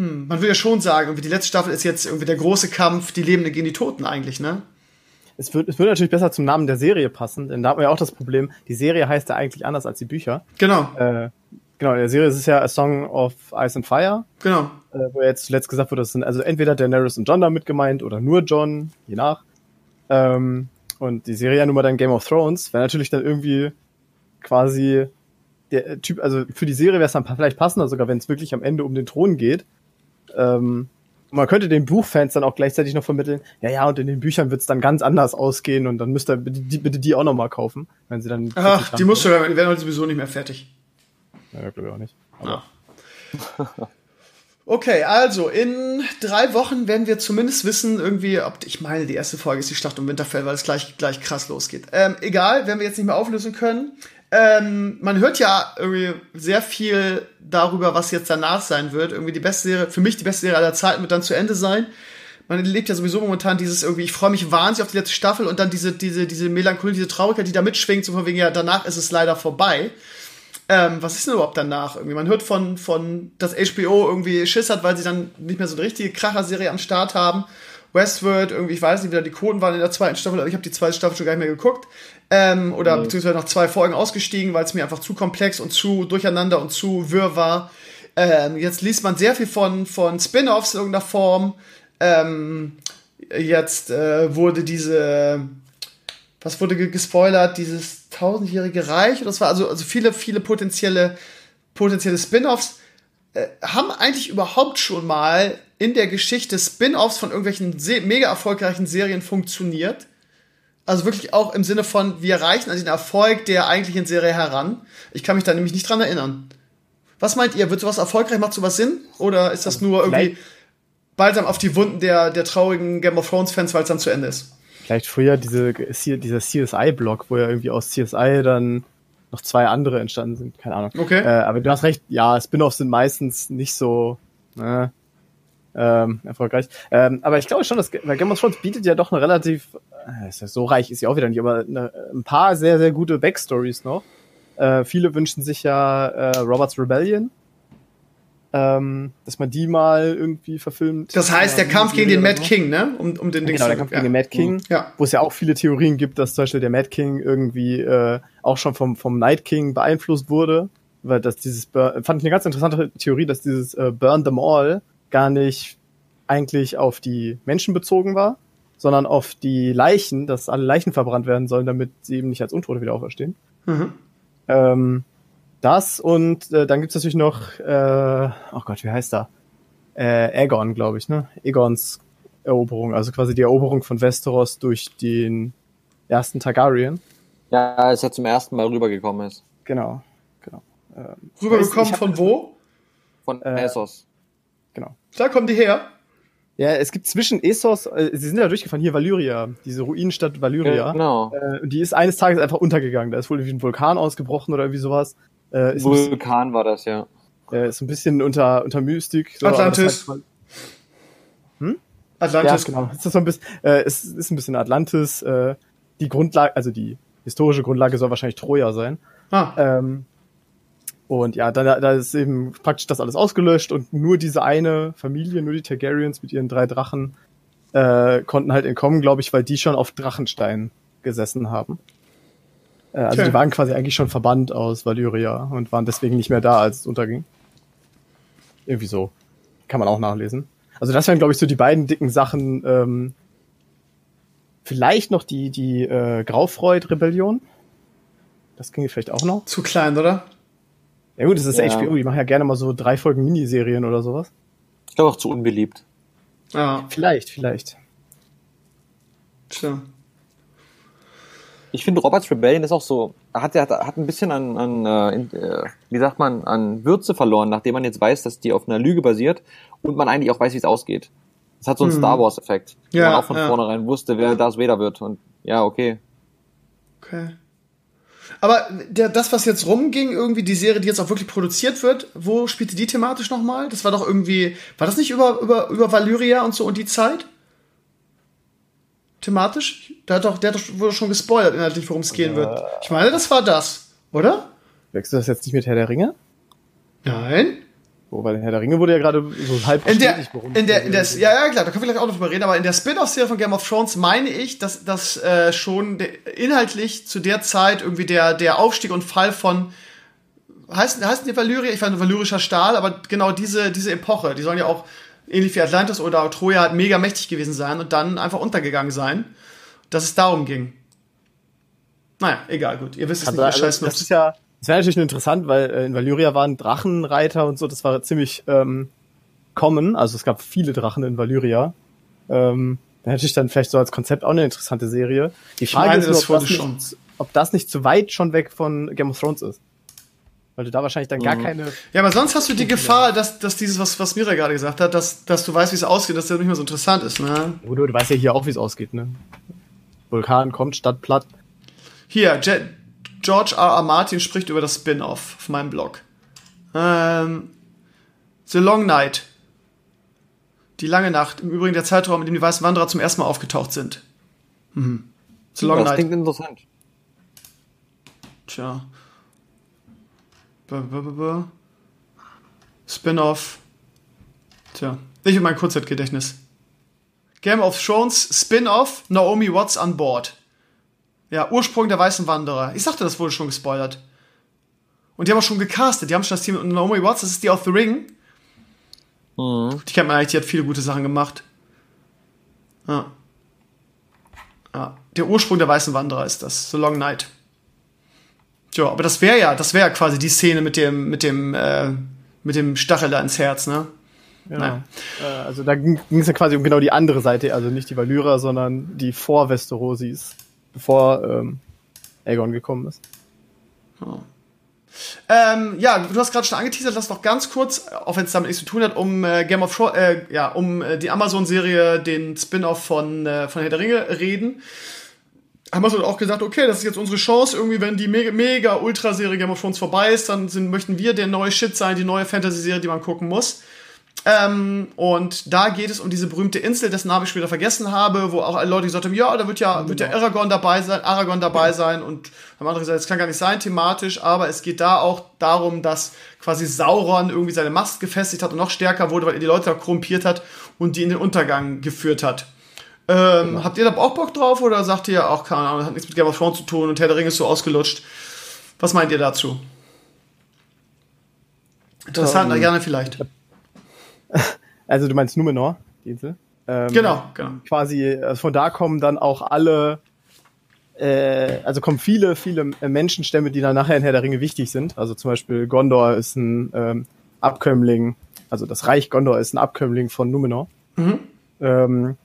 hm, man will ja schon sagen, irgendwie die letzte Staffel ist jetzt irgendwie der große Kampf, die Lebenden gegen die Toten eigentlich, ne? es wird, es wird natürlich besser zum Namen der Serie passen, denn da hat man ja auch das Problem, die Serie heißt ja eigentlich anders als die Bücher. Genau. Äh, genau, in der Serie ist es ja A Song of Ice and Fire. Genau. Äh, wo jetzt zuletzt gesagt wurde, das sind also entweder Daenerys und John damit gemeint oder nur John, je nach. Ähm, und die Serie ja nun mal dann Game of Thrones, wäre natürlich dann irgendwie quasi der Typ, also für die Serie wäre es dann vielleicht passender, sogar wenn es wirklich am Ende um den Thron geht. Ähm, man könnte den Buchfans dann auch gleichzeitig noch vermitteln, ja, ja, und in den Büchern wird es dann ganz anders ausgehen und dann müsst ihr bitte die, bitte die auch nochmal kaufen, wenn sie dann. Ach, die musst du, die werden heute sowieso nicht mehr fertig. Ja, glaube ich auch nicht. Aber. Ja. Okay, also in drei Wochen werden wir zumindest wissen, irgendwie, ob ich meine, die erste Folge ist die Schlacht um Winterfell, weil es gleich, gleich krass losgeht. Ähm, egal, werden wir jetzt nicht mehr auflösen können. Ähm, man hört ja irgendwie sehr viel darüber, was jetzt danach sein wird. Irgendwie die beste Serie, für mich die beste Serie aller Zeiten wird dann zu Ende sein. Man lebt ja sowieso momentan dieses irgendwie, ich freue mich wahnsinnig auf die letzte Staffel und dann diese, diese, diese Melancholie, diese Traurigkeit, die da mitschwingt, so von wegen, ja, danach ist es leider vorbei. Ähm, was ist denn überhaupt danach? Irgendwie, man hört von, von, dass HBO irgendwie Schiss hat, weil sie dann nicht mehr so eine richtige Kracher-Serie am Start haben. Westworld, irgendwie, ich weiß nicht, wie da die Quoten waren in der zweiten Staffel, aber ich habe die zweite Staffel schon gar nicht mehr geguckt. Ähm, oder mhm. beziehungsweise nach zwei Folgen ausgestiegen, weil es mir einfach zu komplex und zu durcheinander und zu wirr war. Ähm, jetzt liest man sehr viel von, von Spin-offs in irgendeiner Form. Ähm, jetzt äh, wurde diese, was wurde gespoilert, dieses tausendjährige Reich, das war also, also viele, viele potenzielle, potenzielle Spin-offs. Äh, haben eigentlich überhaupt schon mal in der Geschichte Spin-offs von irgendwelchen mega erfolgreichen Serien funktioniert? Also wirklich auch im Sinne von, wir erreichen an den Erfolg der eigentlichen Serie heran. Ich kann mich da nämlich nicht dran erinnern. Was meint ihr? Wird sowas erfolgreich? Macht sowas Sinn? Oder ist das nur irgendwie balsam auf die Wunden der, der traurigen Game of Thrones-Fans, weil es dann zu Ende ist? Vielleicht früher diese, dieser CSI-Blog, wo ja irgendwie aus CSI dann noch zwei andere entstanden sind. Keine Ahnung. Okay. Äh, aber du hast recht, ja, Spin-offs sind meistens nicht so, äh, ähm, erfolgreich. Ähm, aber ich glaube schon, dass weil Game of Thrones bietet ja doch eine relativ, äh, ja so reich ist ja auch wieder nicht, aber eine, ein paar sehr, sehr gute Backstories noch. Äh, viele wünschen sich ja äh, Roberts Rebellion, ähm, dass man die mal irgendwie verfilmt. Das heißt, der Kampf gegen den Mad King, ne? Um, um den ja, Genau, der Kampf ja. gegen den Mad King, mhm. ja. wo es ja auch viele Theorien gibt, dass zum Beispiel der Mad King irgendwie äh, auch schon vom, vom Night King beeinflusst wurde. Weil das dieses, fand ich eine ganz interessante Theorie, dass dieses äh, Burn them all gar nicht eigentlich auf die Menschen bezogen war, sondern auf die Leichen, dass alle Leichen verbrannt werden sollen, damit sie eben nicht als Untote wieder auferstehen. Mhm. Ähm, das und äh, dann gibt's natürlich noch, äh, oh Gott, wie heißt er? Äh, Aegon, glaube ich, ne? Aegons Eroberung, also quasi die Eroberung von Westeros durch den ersten Targaryen. Ja, als er zum ersten Mal rübergekommen ist. Genau, genau. Ähm, rübergekommen von wo? Von äh, Essos. Da kommen die her. Ja, es gibt zwischen Essos, äh, sie sind ja durchgefahren, hier Valyria, diese Ruinenstadt Valyria. Genau. Äh, die ist eines Tages einfach untergegangen. Da ist wohl irgendwie ein Vulkan ausgebrochen oder irgendwie sowas. Äh, Vulkan war das, ja. Äh, ist ein bisschen unter, unter Mystik. So, Atlantis. Halt, hm? Atlantis. Ja, genau. Es ist, so ein bisschen, äh, es ist ein bisschen Atlantis. Äh, die Grundlage, also die historische Grundlage soll wahrscheinlich Troja sein. Ah. Ähm, und ja, da, da ist eben praktisch das alles ausgelöscht und nur diese eine Familie, nur die Targaryens mit ihren drei Drachen, äh, konnten halt entkommen, glaube ich, weil die schon auf Drachenstein gesessen haben. Äh, also okay. die waren quasi eigentlich schon verbannt aus Valyria und waren deswegen nicht mehr da, als es unterging. Irgendwie so. Kann man auch nachlesen. Also das wären, glaube ich, so die beiden dicken Sachen. Ähm, vielleicht noch die, die äh, Graufreud-Rebellion. Das ginge vielleicht auch noch. Zu klein, oder? Ja gut, das ist ja. HBO, die machen ja gerne mal so drei Folgen Miniserien oder sowas. Ich glaube auch zu unbeliebt. Ja. Vielleicht, vielleicht. Tja. Ich finde, Roberts Rebellion ist auch so, hat, hat, hat ein bisschen an, an äh, wie sagt man, an Würze verloren, nachdem man jetzt weiß, dass die auf einer Lüge basiert und man eigentlich auch weiß, wie es ausgeht. Es hat so einen hm. Star Wars-Effekt, ja, wo man auch von ja. vornherein wusste, wer Darth Vader wird. Und ja, okay. Okay. Aber der, das, was jetzt rumging, irgendwie die Serie, die jetzt auch wirklich produziert wird, wo spielte die thematisch nochmal? Das war doch irgendwie, war das nicht über, über, über Valyria und so und die Zeit? Thematisch? Der hat doch, der hat doch, wurde schon gespoilert inhaltlich, worum es gehen wird. Ich meine, das war das, oder? Wechselst du das jetzt nicht mit Herr der Ringe? Nein. Oh, weil Herr der Ringe wurde ja gerade so halb in der, in der, in der, ja, ja, klar, da können wir gleich auch noch drüber reden, aber in der Spin-off-Serie von Game of Thrones meine ich, dass das äh, schon inhaltlich zu der Zeit irgendwie der, der Aufstieg und Fall von heißt, heißt die Valyria, ich war valyrischer Stahl, aber genau diese, diese Epoche, die sollen ja auch ähnlich wie Atlantis oder Troja halt mega mächtig gewesen sein und dann einfach untergegangen sein, dass es darum ging. Naja, egal, gut, ihr wisst es also, nicht, also, Das ist ja, das wäre natürlich interessant, weil äh, in Valyria waren Drachenreiter und so, das war ziemlich ähm, common. Also es gab viele Drachen in Valyria. Ähm, wäre natürlich dann vielleicht so als Konzept auch eine interessante Serie. Die Frage meine, ist nur, ob, das nicht, ob das nicht zu weit schon weg von Game of Thrones ist. Weil du da wahrscheinlich dann gar mhm. keine. Ja, aber sonst hast du die Gefahr, dass, dass dieses, was, was Mira gerade gesagt hat, dass, dass du weißt, wie es ausgeht, dass das nicht mehr so interessant ist, ne? Oder du weißt ja hier auch, wie es ausgeht, ne? Vulkan kommt, Stadt platt. Hier, Jet, George R. R. Martin spricht über das Spin-off auf meinem Blog. Ähm, The Long Night. Die lange Nacht. Im Übrigen der Zeitraum, in dem die weißen Wanderer zum ersten Mal aufgetaucht sind. Mhm. The Long das Night. klingt interessant. Tja. Spin-off. Tja. Ich und mein Kurzzeitgedächtnis. Game of Thrones Spin-off Naomi Watts an Bord. Ja, Ursprung der Weißen Wanderer. Ich sagte, das wurde schon gespoilert. Und die haben auch schon gecastet. Die haben schon das Team mit Naomi Watts, das ist die aus The Ring. Mhm. Die kennt man eigentlich, die hat viele gute Sachen gemacht. Ja. ja. Der Ursprung der Weißen Wanderer ist das. The Long Night. Tja, aber das wäre ja, das wäre ja quasi die Szene mit dem, mit dem, äh, mit dem Stachel da ins Herz, ne? Ja. Äh, also da ging es ja quasi um genau die andere Seite, also nicht die Valyra, sondern die vor Westerosis bevor ähm, Aegon gekommen ist. Oh. Ähm, ja, du hast gerade schon angeteasert, lass doch ganz kurz, auch wenn es damit nichts zu tun hat, um äh, Game of Thrones, äh, ja, um äh, die Amazon-Serie, den Spin-off von, äh, von Herr der Ringe reden. Amazon hat auch gesagt, okay, das ist jetzt unsere Chance, irgendwie, wenn die mega, mega Ultra-Serie Game of Thrones vorbei ist, dann sind, möchten wir der neue Shit sein, die neue Fantasy-Serie, die man gucken muss. Ähm, und da geht es um diese berühmte Insel, dessen Namen ich später vergessen habe, wo auch alle Leute gesagt haben, ja, da wird ja, genau. wird ja Aragorn dabei sein, Aragorn dabei sein und haben andere gesagt, das kann gar nicht sein thematisch, aber es geht da auch darum, dass quasi Sauron irgendwie seine Macht gefestigt hat und noch stärker wurde, weil er die Leute korrumpiert hat und die in den Untergang geführt hat. Ähm, genau. Habt ihr da auch Bock drauf oder sagt ihr auch, keine Ahnung, hat nichts mit Game of Thrones zu tun und Herr der Ringe ist so ausgelutscht? Was meint ihr dazu? Interessant, um, gerne vielleicht. Also du meinst Numenor, die Insel? Ähm, genau, genau. Quasi, also von da kommen dann auch alle, äh, also kommen viele, viele Menschenstämme, die dann nachher in Herr der Ringe wichtig sind. Also zum Beispiel Gondor ist ein ähm, Abkömmling, also das Reich Gondor ist ein Abkömmling von Numenor. Mhm. Ähm,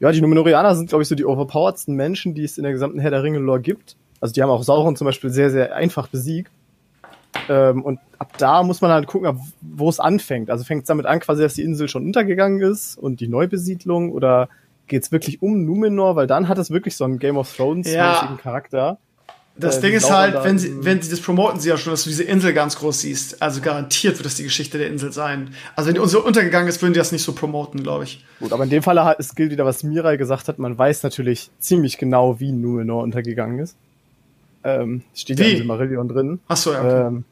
ja, die Numenorianer sind, glaube ich, so die overpoweredsten Menschen, die es in der gesamten Herr der Ringe-Lore gibt. Also die haben auch Sauron zum Beispiel sehr, sehr einfach besiegt. Ähm, und ab da muss man halt gucken, wo es anfängt. Also fängt es damit an, quasi, dass die Insel schon untergegangen ist und die Neubesiedlung oder geht es wirklich um Numenor, weil dann hat es wirklich so einen Game of Thrones-mäßigen ja. Charakter. Das äh, Ding ist halt, wenn sie, wenn sie das promoten sie ja schon, dass du diese Insel ganz groß siehst. Also garantiert wird das die Geschichte der Insel sein. Also wenn die Insel untergegangen ist, würden die das nicht so promoten, glaube ich. Gut, aber in dem Fall es gilt wieder, was Mirai gesagt hat. Man weiß natürlich ziemlich genau, wie Numenor untergegangen ist. Ähm, steht wie? ja in Silmarillion drin. Ach so, ja. Okay. Ähm,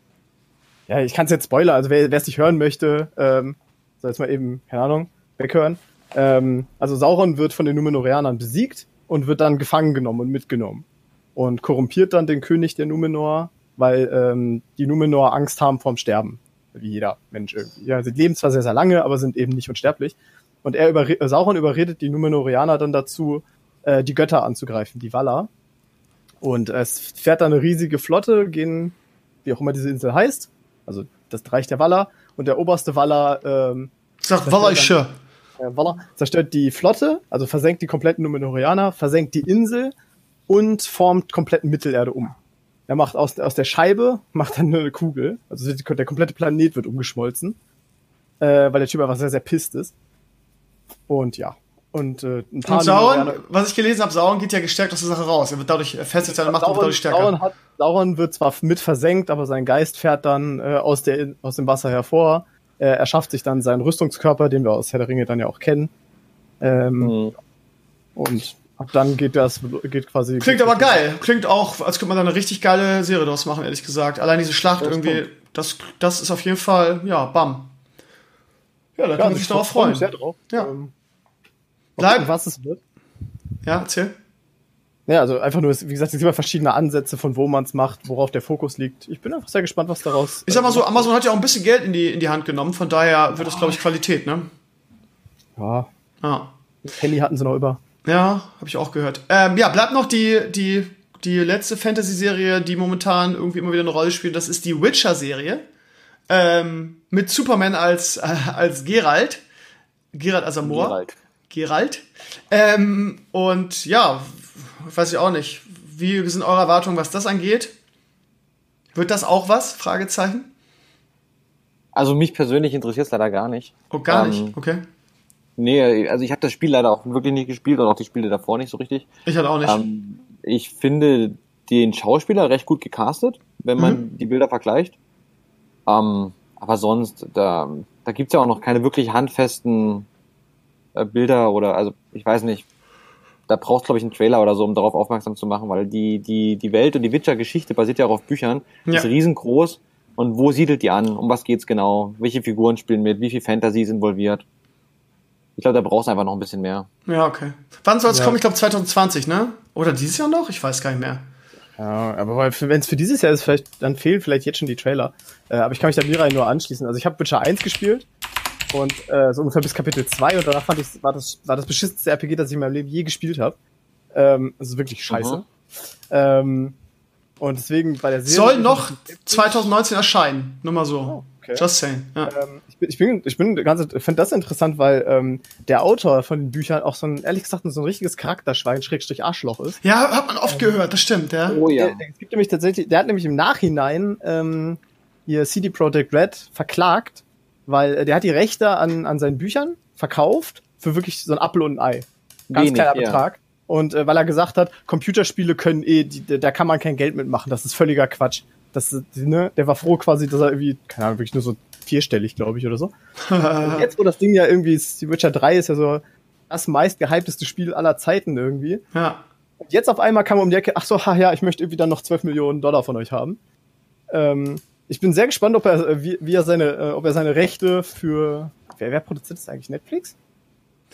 ja, ich kann es jetzt spoilern. Also wer es nicht hören möchte, ähm, soll jetzt mal eben, keine Ahnung, weghören. Ähm, also Sauron wird von den Numenorianern besiegt und wird dann gefangen genommen und mitgenommen und korrumpiert dann den König der Numenor, weil ähm, die Numenor Angst haben vorm Sterben, wie jeder Mensch irgendwie. Ja, sie leben zwar sehr, sehr lange, aber sind eben nicht unsterblich. Und er überre Sauron überredet die Numenorianer dann dazu, äh, die Götter anzugreifen, die Valar. Und es fährt dann eine riesige Flotte, gehen, wie auch immer diese Insel heißt, also das Reich der Valar, und der oberste Valar ähm, Sag. Äh, Valar zerstört die Flotte, also versenkt die kompletten Numenorianer, versenkt die Insel und formt komplett Mittelerde um. Er macht aus, aus der Scheibe, macht dann eine Kugel. Also der komplette Planet wird umgeschmolzen. Äh, weil der Typ einfach sehr, sehr pisst ist. Und ja. Und äh, ein paar. Und Sauron, was ich gelesen habe, Sauron geht ja gestärkt aus der Sache raus. Er wird dadurch, er festigt seine Macht und wird dadurch stärker. Sauron, hat, Sauron wird zwar mit versenkt, aber sein Geist fährt dann äh, aus, der, aus dem Wasser hervor. Äh, er schafft sich dann seinen Rüstungskörper, den wir aus Herr der Ringe dann ja auch kennen. Ähm, mhm. Und Ab dann geht das, geht quasi. Klingt aber geil. Klingt auch, als könnte man da eine richtig geile Serie draus machen, ehrlich gesagt. Allein diese Schlacht das irgendwie, das, das ist auf jeden Fall, ja, bam. Ja, da ja, kann man sich darauf freuen. Sehr drauf. Ja. Ähm, Bleib. Was es wird. Ja, erzähl. Ja, also einfach nur, wie gesagt, es gibt immer verschiedene Ansätze, von wo man es macht, worauf der Fokus liegt. Ich bin einfach sehr gespannt, was daraus. Ich sag mal so, äh, Amazon hat ja auch ein bisschen Geld in die, in die Hand genommen, von daher wird das, glaube ich, Qualität, ne? Ja. Ja. Penny hatten sie noch über. Ja, habe ich auch gehört. Ähm, ja, bleibt noch die, die, die letzte Fantasy-Serie, die momentan irgendwie immer wieder eine Rolle spielt. Das ist die Witcher-Serie. Ähm, mit Superman als, äh, als Geralt. Geralt Asamor. Geralt. Geralt. Ähm, und ja, weiß ich auch nicht. Wie sind eure Erwartungen, was das angeht? Wird das auch was? Fragezeichen. Also mich persönlich interessiert es leider gar nicht. Oh, gar ähm, nicht? Okay. Nee, also ich habe das Spiel leider auch wirklich nicht gespielt und auch die Spiele davor nicht so richtig. Ich hatte auch nicht. Ähm, ich finde den Schauspieler recht gut gecastet, wenn man mhm. die Bilder vergleicht. Ähm, aber sonst, da, da gibt's ja auch noch keine wirklich handfesten Bilder oder, also ich weiß nicht, da brauchst glaube ich einen Trailer oder so, um darauf aufmerksam zu machen, weil die, die, die Welt und die Witcher-Geschichte basiert ja auch auf Büchern, ja. ist riesengroß. Und wo siedelt die an? Um was geht's genau? Welche Figuren spielen mit? Wie viel Fantasy ist involviert? Ich glaube, da brauchst du einfach noch ein bisschen mehr. Ja, okay. Wann soll es ja. kommen? Ich glaube 2020, ne? Oder dieses Jahr noch? Ich weiß gar nicht mehr. Ja, aber wenn es für dieses Jahr ist, vielleicht, dann fehlen vielleicht jetzt schon die Trailer. Äh, aber ich kann mich da Mirai nur anschließen. Also ich habe Witcher 1 gespielt und äh, so ungefähr bis Kapitel 2 und danach fand ich, war das, war das beschissenste RPG, das ich in meinem Leben je gespielt habe. Ähm, also wirklich scheiße. Mhm. Ähm, und deswegen bei der Serie. Soll noch 2019 erscheinen. Nur mal so. Oh, okay. Just saying. Ja. Ähm, ich bin, ich bin, ich bin ganz, finde das interessant, weil ähm, der Autor von den Büchern auch so ein, ehrlich gesagt, so ein richtiges Charakterschwein, Schrägstrich Arschloch ist. Ja, hat man oft ähm, gehört, das stimmt, ja. Oh ja. Der, der, gibt nämlich tatsächlich, der hat nämlich im Nachhinein ähm, hier CD Projekt Red verklagt, weil äh, der hat die Rechte an, an seinen Büchern verkauft für wirklich so ein Apfel und ein Ei. Ganz Wenig, kleiner Betrag. Ja. Und äh, weil er gesagt hat, Computerspiele können eh, die, da kann man kein Geld mitmachen, das ist völliger Quatsch. Das, ne, der war froh quasi, dass er irgendwie, keine Ahnung, wirklich nur so vierstellig, glaube ich, oder so. Und jetzt, wo das Ding ja irgendwie ist, die Witcher 3 ist ja so das meist gehypteste Spiel aller Zeiten irgendwie. Ja. Und jetzt auf einmal kam um die Ecke, ach so, ha, ja, ich möchte irgendwie dann noch 12 Millionen Dollar von euch haben. Ähm, ich bin sehr gespannt, ob er, wie, wie er seine, äh, ob er seine Rechte für, wer, wer produziert das eigentlich? Netflix?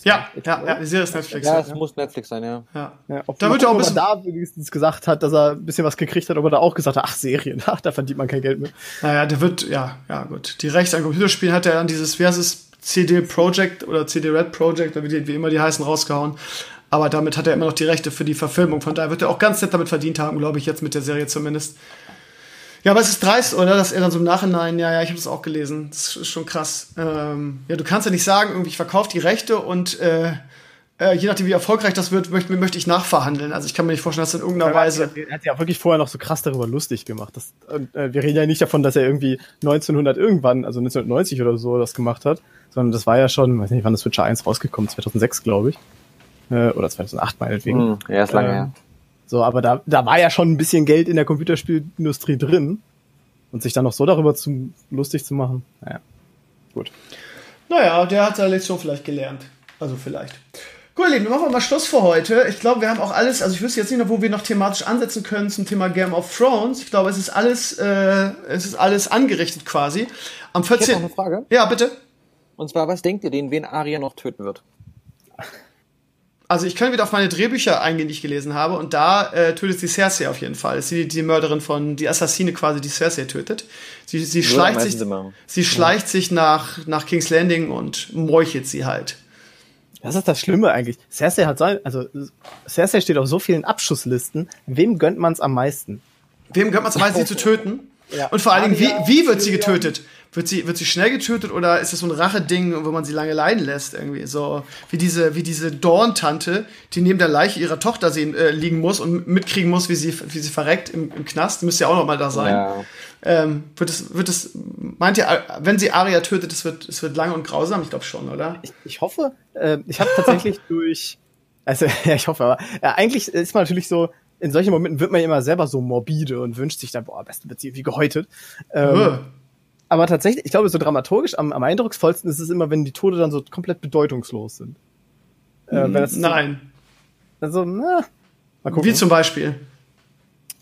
Ja, ja, ja, die Serie ist Netflix. Ja, es ja. muss Netflix sein, ja. ja. ja da wird ja auch ein bisschen da wenigstens gesagt hat, dass er ein bisschen was gekriegt hat, aber da auch gesagt hat, ach Serien, ach, da verdient man kein Geld mehr. Naja, der wird, ja, ja gut. Die Rechte an Computerspielen hat er an dieses, wie heißt es, CD Projekt oder CD Red Project, oder wie, wie immer die heißen, rausgehauen. Aber damit hat er immer noch die Rechte für die Verfilmung. Von daher wird er auch ganz nett damit verdient haben, glaube ich, jetzt mit der Serie zumindest. Ja, aber es ist dreist, oder? Dass er dann so im Nachhinein, ja, ja, ich habe das auch gelesen. Das ist schon krass. Ähm, ja, du kannst ja nicht sagen, irgendwie, ich verkaufe die Rechte und äh, äh, je nachdem, wie erfolgreich das wird, möchte, möchte ich nachverhandeln. Also ich kann mir nicht vorstellen, dass in irgendeiner Ja, Weise. Er hat ja wirklich vorher noch so krass darüber lustig gemacht. Das, und, äh, wir reden ja nicht davon, dass er irgendwie 1900 irgendwann, also 1990 oder so, das gemacht hat, sondern das war ja schon, weiß nicht, wann das Witcher 1 rausgekommen, 2006, glaube ich. Äh, oder 2008 meinetwegen. Hm, ja, ist lange Ähm, her. So, aber da, da war ja schon ein bisschen Geld in der Computerspielindustrie drin. Und sich dann noch so darüber zu, lustig zu machen, naja, gut. Naja, der hat seine Lektion vielleicht gelernt. Also vielleicht. Gut, ihr Lieben, machen wir mal Schluss für heute. Ich glaube, wir haben auch alles, also ich wüsste jetzt nicht noch, wo wir noch thematisch ansetzen können zum Thema Game of Thrones. Ich glaube, es ist alles, äh, es ist alles angerichtet quasi. Am Ich hätte 14. noch eine Frage. Ja, bitte. Und zwar, was denkt ihr denn, wen Arya noch töten wird? Also ich kann wieder auf meine Drehbücher eingehen, die ich gelesen habe, und da äh, tötet sie Cersei auf jeden Fall. Das ist die, die Mörderin von, die Assassine quasi, die Cersei tötet. Sie, sie am schleicht sich, sie schleicht sich nach, nach King's Landing und meuchelt sie halt. Das ist das Schlimme eigentlich. Cersei hat so, also Cersei steht auf so vielen Abschusslisten. Wem gönnt man es am meisten? Wem gehört man es am meisten, sie zu töten? Ja. Und vor allen Dingen, wie, wie wird sie getötet? Wird sie, wird sie schnell getötet oder ist das so ein Racheding, wo man sie lange leiden lässt irgendwie? So wie diese, wie diese Dorn-Tante, die neben der Leiche ihrer Tochter sehen, äh, liegen muss und mitkriegen muss, wie sie, wie sie verreckt im, im Knast. Die müsste ja auch noch mal da sein. Ja. Ähm, wird es, wird es, meint ihr, wenn sie Arya tötet, es wird, es wird lang und grausam? Ich glaube schon, oder? Ich, ich hoffe, äh, ich habe tatsächlich durch, also ja, ich hoffe, aber ja, eigentlich ist man natürlich so, in solchen Momenten wird man ja immer selber so morbide und wünscht sich dann, boah, am besten wird sie irgendwie gehäutet. Ähm, Äh. aber tatsächlich, ich glaube, so dramaturgisch am, am eindrucksvollsten ist es immer, wenn die Tode dann so komplett bedeutungslos sind. Äh, wenn das so- Nein. Also, na, mal gucken. Wie zum Beispiel.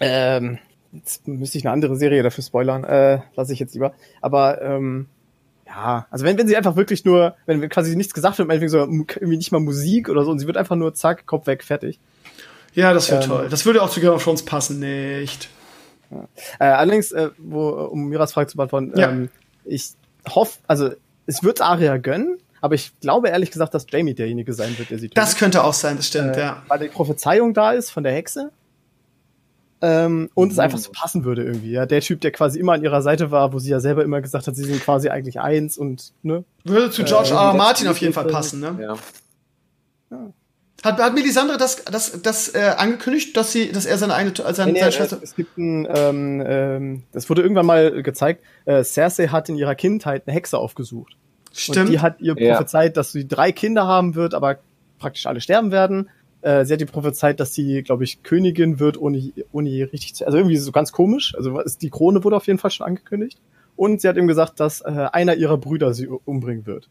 Ähm, jetzt müsste ich eine andere Serie dafür spoilern. Äh, lasse ich jetzt lieber. Aber ähm, ja, also wenn, wenn sie einfach wirklich nur, wenn quasi nichts gesagt wird, meinetwegen so irgendwie nicht mal Musik oder so, und sie wird einfach nur zack, Kopf weg, fertig. Ja, das wäre Ähm. toll. Das würde auch zu Game of Thrones passen, nicht. Äh, allerdings, äh, wo, um Miras Frage zu beantworten, Ja. ähm, ich hoffe, also es wird Aria gönnen, aber ich glaube ehrlich gesagt, dass Jamie derjenige sein wird, der sie tötet. Das könnte auch sein, das stimmt, äh, ja. weil die Prophezeiung da ist von der Hexe. Ähm, und es Mhm. einfach so passen würde irgendwie. Ja, der Typ, der quasi immer an ihrer Seite war, wo sie ja selber immer gesagt hat, sie sind quasi eigentlich eins und ne. Würde zu George Äh, R. Martin auf jeden Fall passen, ne? Ja. Hat, hat Melisandre das, das, das äh, angekündigt, dass sie, dass er seine eine, äh, seine, Nee, nee, seine es, Schwester. es gibt ein, ähm, ähm, das wurde irgendwann mal gezeigt. Äh, Cersei hat in ihrer Kindheit eine Hexe aufgesucht. Und Stimmt. die hat ihr Ja. prophezeit, dass sie drei Kinder haben wird, aber praktisch alle sterben werden. Äh, sie hat ihr prophezeit, dass sie, glaube ich, Königin wird, ohne, ohne je richtig zu. Also irgendwie so ganz komisch. Also die Krone wurde auf jeden Fall schon angekündigt. Und sie hat ihm gesagt, dass äh, einer ihrer Brüder sie umbringen wird.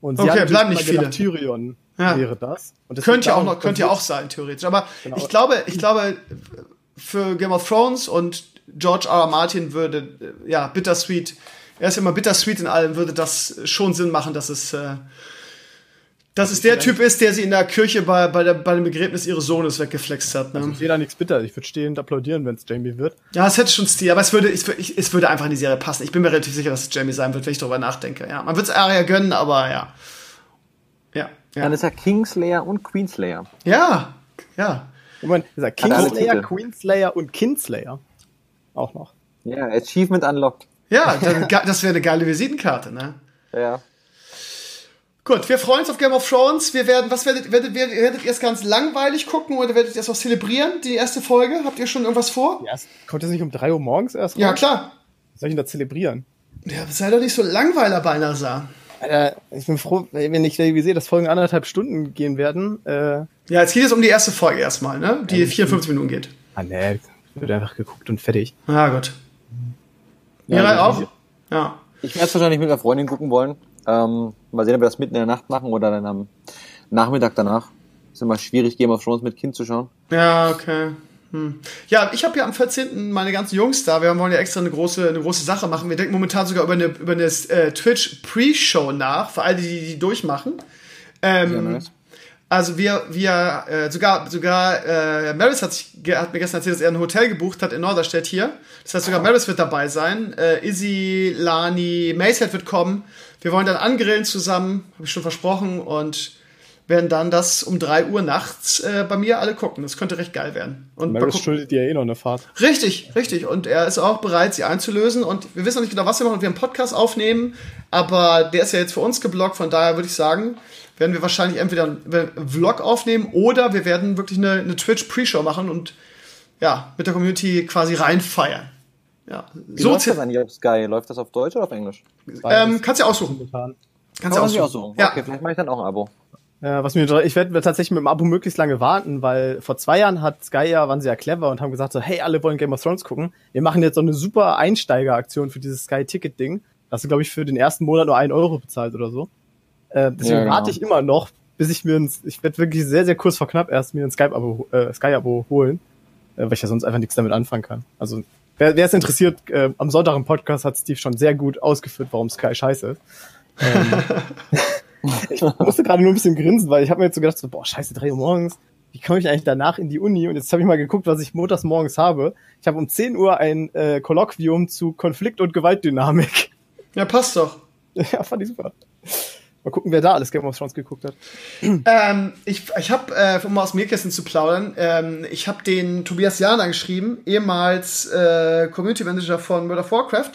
Und sie Okay, hat bleiben nicht viele. Tyrion Ja. wäre das. Und deswegen könnte ja auch noch, könnte ja auch sein, theoretisch. Aber Genau. ich glaube, ich glaube, für Game of Thrones und George R. R. Martin würde, ja, Bittersweet, er ist ja immer Bittersweet in allem, würde das schon Sinn machen, dass es, äh, dass es der Typ ist, der sie in der Kirche bei, bei, der, bei dem Begräbnis ihres Sohnes weggeflext hat. Ne? Ich sehe da nichts bitter. Ich würde stehend applaudieren, wenn es Jamie wird. Ja, es hätte schon Stil, aber es würde, es, würde- es würde einfach in die Serie passen. Ich bin mir relativ sicher, dass es Jamie sein wird, wenn ich darüber nachdenke. Ja, man wird es Arya gönnen, aber ja. Ja, Dann ja. ist er Kingslayer und Queenslayer. Ja, ja. Moment, dieser Hat alle Kingslayer. Queenslayer und Kinslayer. Auch noch. Ja, Achievement unlocked. Ja, dann, das wäre eine geile Visitenkarte, ne? Ja. Gut, wir freuen uns auf Game of Thrones. Wir werden, was werdet, werdet, werdet, werdet ihr es ganz langweilig gucken oder werdet ihr es auch zelebrieren, die erste Folge? Habt ihr schon irgendwas vor? Ja, es kommt das nicht um 3 Uhr morgens erst Ja, raus? klar. Was soll ich denn da zelebrieren? Ja, sei doch nicht so langweiler, Balnasar. Alter, ich bin froh, wenn ich irgendwie sehe, dass Folgen anderthalb Stunden gehen werden. Äh, Ja, es geht jetzt um die erste Folge erstmal, ne? Die 54 Minuten geht. ah ne, wird einfach geguckt und fertig. Ja, gut. Ja, also auch? Ja. Ich werde es wahrscheinlich mit einer Freundin gucken wollen. Ähm, mal sehen, ob wir das mitten in der Nacht machen oder dann am Nachmittag danach. Ist immer schwierig, Game of Thrones mit Kind zu schauen. Ja, okay. Hm. Ja, ich habe ja am 14. meine ganzen Jungs da. Wir wollen ja extra eine große, eine große Sache machen. Wir denken momentan sogar über eine, über eine äh, Twitch Pre-Show nach, für alle, die die durchmachen. Ähm, Sehr nice. Also wir, wir, äh, sogar, sogar, äh, Maris hat, sich, hat mir gestern erzählt, dass er ein Hotel gebucht hat in Norderstedt hier. Das heißt, sogar Maris wird dabei sein. Äh, Izzy, Lani, Macehead wird kommen. Wir wollen dann angrillen zusammen, habe ich schon versprochen, und werden dann das um 3 Uhr nachts äh, bei mir alle gucken. Das könnte recht geil werden. Und Maris schuldet dir eh noch eine Fahrt. Richtig, richtig. Und er ist auch bereit, sie einzulösen. Und wir wissen noch nicht genau, was wir machen. Wir einen Podcast aufnehmen, aber der ist ja jetzt für uns geblockt. Von daher würde ich sagen, werden wir wahrscheinlich entweder einen Vlog aufnehmen oder wir werden wirklich eine, eine Twitch-Pre-Show machen und ja, mit der Community quasi reinfeiern. Ja. Wie so läuft das eigentlich auf Sky? Läuft das auf Deutsch oder auf Englisch? Ähm, kannst du ja aussuchen. Kannst du aussuchen. aussuchen. Ja. Okay, vielleicht mache ich dann auch ein Abo. Ja, was mir, ich werde tatsächlich mit dem Abo möglichst lange warten, weil vor zwei Jahren hat Sky ja, waren sie ja clever und haben gesagt so, hey, alle wollen Game of Thrones gucken. Wir machen jetzt so eine super Einsteigeraktion für dieses Sky-Ticket-Ding. Hast du, glaube ich, für den ersten Monat nur einen Euro bezahlt oder so. Äh, deswegen ja, genau. warte ich immer noch, bis ich mir ein, ich werde wirklich sehr, sehr kurz vor knapp erst mir ein Skype-Abo, äh, Sky-Abo holen, äh, weil ich ja sonst einfach nichts damit anfangen kann. Also, wer es interessiert, äh, am Sonntag im Podcast hat Steve schon sehr gut ausgeführt, warum Sky scheiße ist. Ähm, ich musste gerade nur ein bisschen grinsen, weil ich habe mir jetzt so gedacht, so, boah, scheiße, drei Uhr morgens, wie komme ich eigentlich danach in die Uni? Und jetzt habe ich mal geguckt, was ich montags morgens habe. Ich habe um 10 Uhr ein äh, Kolloquium zu Konflikt und Gewaltdynamik. Ja, passt doch. ja, fand ich super. Mal gucken, wer da alles Game of Thrones geguckt hat. Ähm, ich ich habe, äh, um mal aus Mirkästen zu plaudern, ähm, ich habe den Tobias Jahn angeschrieben, ehemals äh, Community Manager von World of Warcraft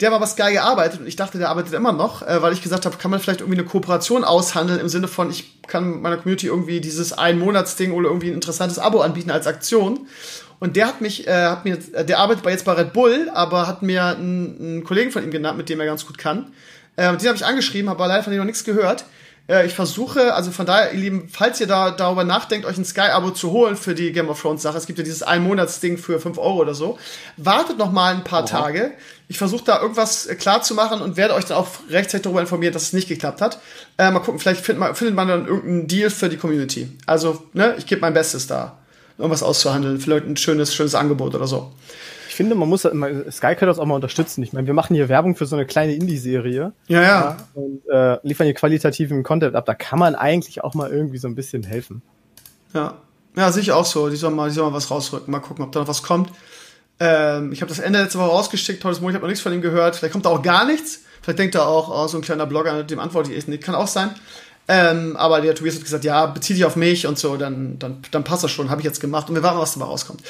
der war was geil gearbeitet und ich dachte, der arbeitet immer noch, äh, weil ich gesagt habe, kann man vielleicht irgendwie eine Kooperation aushandeln im Sinne von, ich kann meiner Community irgendwie dieses Ein-Monats-Ding oder irgendwie ein interessantes Abo anbieten als Aktion. Und der hat mich, äh, hat mir, der arbeitet jetzt bei Red Bull, aber hat mir einen, einen Kollegen von ihm genannt, mit dem er ganz gut kann. Äh, den habe ich angeschrieben, habe aber leider von dem noch nichts gehört. Äh, ich versuche, also von daher, ihr Lieben, falls ihr da darüber nachdenkt, euch ein Sky-Abo zu holen für die Game of Thrones-Sache, es gibt ja dieses Ein-Monats-Ding für 5 Euro oder so, wartet noch mal ein paar Aha. Tage. Ich versuche da irgendwas äh, klar zu machen und werde euch dann auch rechtzeitig darüber informieren, dass es nicht geklappt hat. Äh, mal gucken, vielleicht findet man, findet man dann irgendeinen Deal für die Community. Also, ne, ich gebe mein Bestes da, irgendwas auszuhandeln, vielleicht ein schönes, schönes Angebot oder so ich finde, man muss Sky kann das auch mal unterstützen. Ich meine, wir machen hier Werbung für so eine kleine Indie-Serie. Ja, ja. Und äh, liefern hier qualitativen Content ab. Da kann man eigentlich auch mal irgendwie so ein bisschen helfen. Ja. Ja, sehe ich auch so. Die sollen mal, die sollen mal was rausrücken. Mal gucken, ob da noch was kommt. Ähm, ich habe das Ende letzte Woche rausgeschickt. Heute Morgen, ich habe noch nichts von ihm gehört. Vielleicht kommt da auch gar nichts. Vielleicht denkt er auch, oh, so ein kleiner Blogger, dem antworte ich echt nicht. Kann auch sein. Ähm, aber der Tobias hat gesagt, ja, bezieh dich auf mich und so, dann, dann, dann passt das schon, habe ich jetzt gemacht und wir warten, was dabei rauskommt.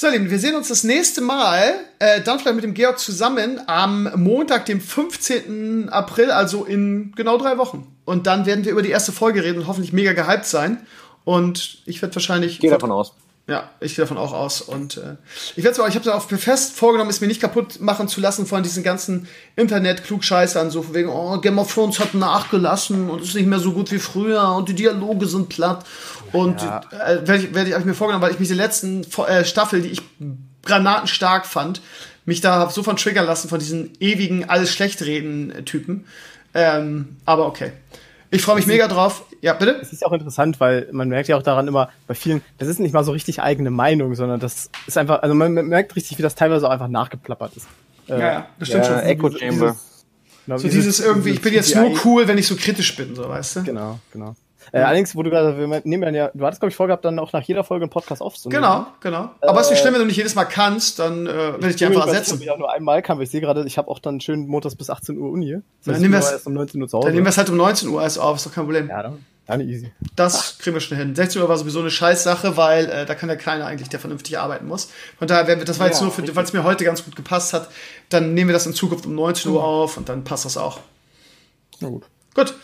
So, Lieben, wir sehen uns das nächste Mal, äh, dann vielleicht mit dem Georg zusammen, am Montag, dem 15. April, also in genau drei Wochen. Und dann werden wir über die erste Folge reden und hoffentlich mega gehypt sein. Und ich werde wahrscheinlich. Gehe davon aus. Ja, ich gehe davon auch aus. Und äh, ich werde zwar, ich habe da auch fest vorgenommen, es mir nicht kaputt machen zu lassen von diesen ganzen Internet-Klugscheißern, so von wegen, oh, Game of Thrones hat nachgelassen und ist nicht mehr so gut wie früher und die Dialoge sind platt. Und ja. äh, werde ich, werd ich, ich mir vorgenommen, weil ich mich die letzten äh, Staffel, die ich granatenstark fand, mich da so von triggern lassen von diesen ewigen alles schlecht reden Typen. Ähm, aber okay. Ich freue mich mega drauf. Ja, bitte? Es ist ja auch interessant, weil man merkt ja auch daran immer, bei vielen, das ist nicht mal so richtig eigene Meinung, sondern das ist einfach, also man merkt richtig, wie das teilweise auch einfach nachgeplappert ist. Äh, ja, ja, das stimmt ja, schon. Echo Chamber. Genau, so dieses irgendwie, ich bin jetzt nur cool, wenn ich so kritisch bin, so weißt du? Genau, genau. Äh, allerdings, wo du gerade, wir nehmen dann ja, du hattest, glaube ich, vorgehabt, dann auch nach jeder Folge einen Podcast aufzunehmen. Genau, genau. Aber äh, es ist nicht schlimm, wenn du nicht jedes Mal kannst, dann äh, werde ich dich einfach ersetzen. Ich auch nur einmal kann, weil ich sehe gerade, ich habe auch dann schön montags bis 18 Uhr Uni. Das heißt, dann nehmen wir es um 19 Uhr zu Hause. Dann nehmen wir es halt um 19 Uhr erst auf, ist doch kein Problem. Ja, dann, dann easy. Das Ach. kriegen wir schon hin. 16 Uhr war sowieso eine Scheißsache, weil äh, da kann ja keiner eigentlich, der vernünftig arbeiten muss. Von daher, werden wir, das war ja, jetzt nur, weil es mir heute ganz gut gepasst hat, dann nehmen wir das in Zukunft um 19 Uhr auf und dann passt das auch. Na gut. Gut.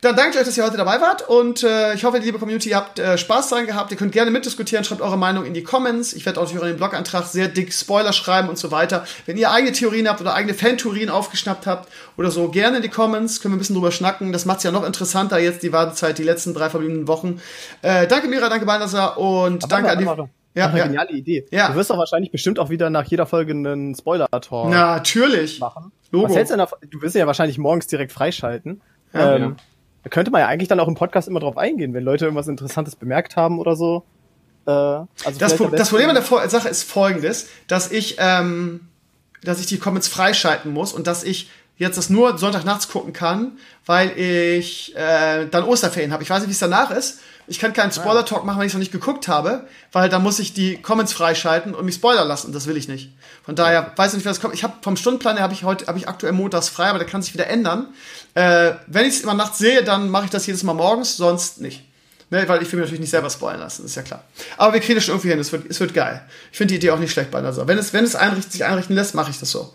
Dann danke ich euch, dass ihr heute dabei wart und äh, ich hoffe, liebe Community, ihr habt äh, Spaß daran gehabt. Ihr könnt gerne mitdiskutieren, schreibt eure Meinung in die Comments. Ich werde auch in den Blogantrag sehr dick Spoiler schreiben und so weiter. Wenn ihr eigene Theorien habt oder eigene Fan-Theorien aufgeschnappt habt oder so, gerne in die Comments, können wir ein bisschen drüber schnacken. Das macht es ja noch interessanter jetzt, die Wartezeit, die letzten drei verbliebenen Wochen. Äh, danke Mira, danke Balthasar und Aber danke an die... Ja, eine ja. geniale Idee. Ja. Du wirst doch wahrscheinlich bestimmt auch wieder nach jeder Folge einen Spoiler-Tor Natürlich. machen. Logo. Hältst du, wirst ja wahrscheinlich morgens direkt freischalten. Ja, ähm, da könnte man ja eigentlich dann auch im Podcast immer drauf eingehen, wenn Leute irgendwas Interessantes bemerkt haben oder so. Äh, also das, Pro das Problem an der Sache ist folgendes, dass ich, ähm, dass ich die Comments freischalten muss und dass ich jetzt das nur Sonntagnachts gucken kann, weil ich äh, dann Osterferien habe. Ich weiß nicht, wie es danach ist. ich kann keinen Spoiler-Talk machen, wenn ich es noch nicht geguckt habe, weil da muss ich die Comments freischalten und mich spoilern lassen. Das will ich nicht. Von daher weiß ich nicht, was kommt. Ich habe vom Stundenplan habe ich heute habe ich aktuell montags frei, aber der kann sich wieder ändern. Äh, wenn ich es immer nachts sehe, dann mache ich das jedes Mal morgens, sonst nicht. Ne, weil ich will mich natürlich nicht selber spoilern lassen, ist ja klar. Aber wir kriegen das schon irgendwie hin, es wird, es wird geil. Ich finde die Idee auch nicht schlecht bei Sache. Wenn es, wenn es einrichten, sich einrichten lässt, mache ich das so.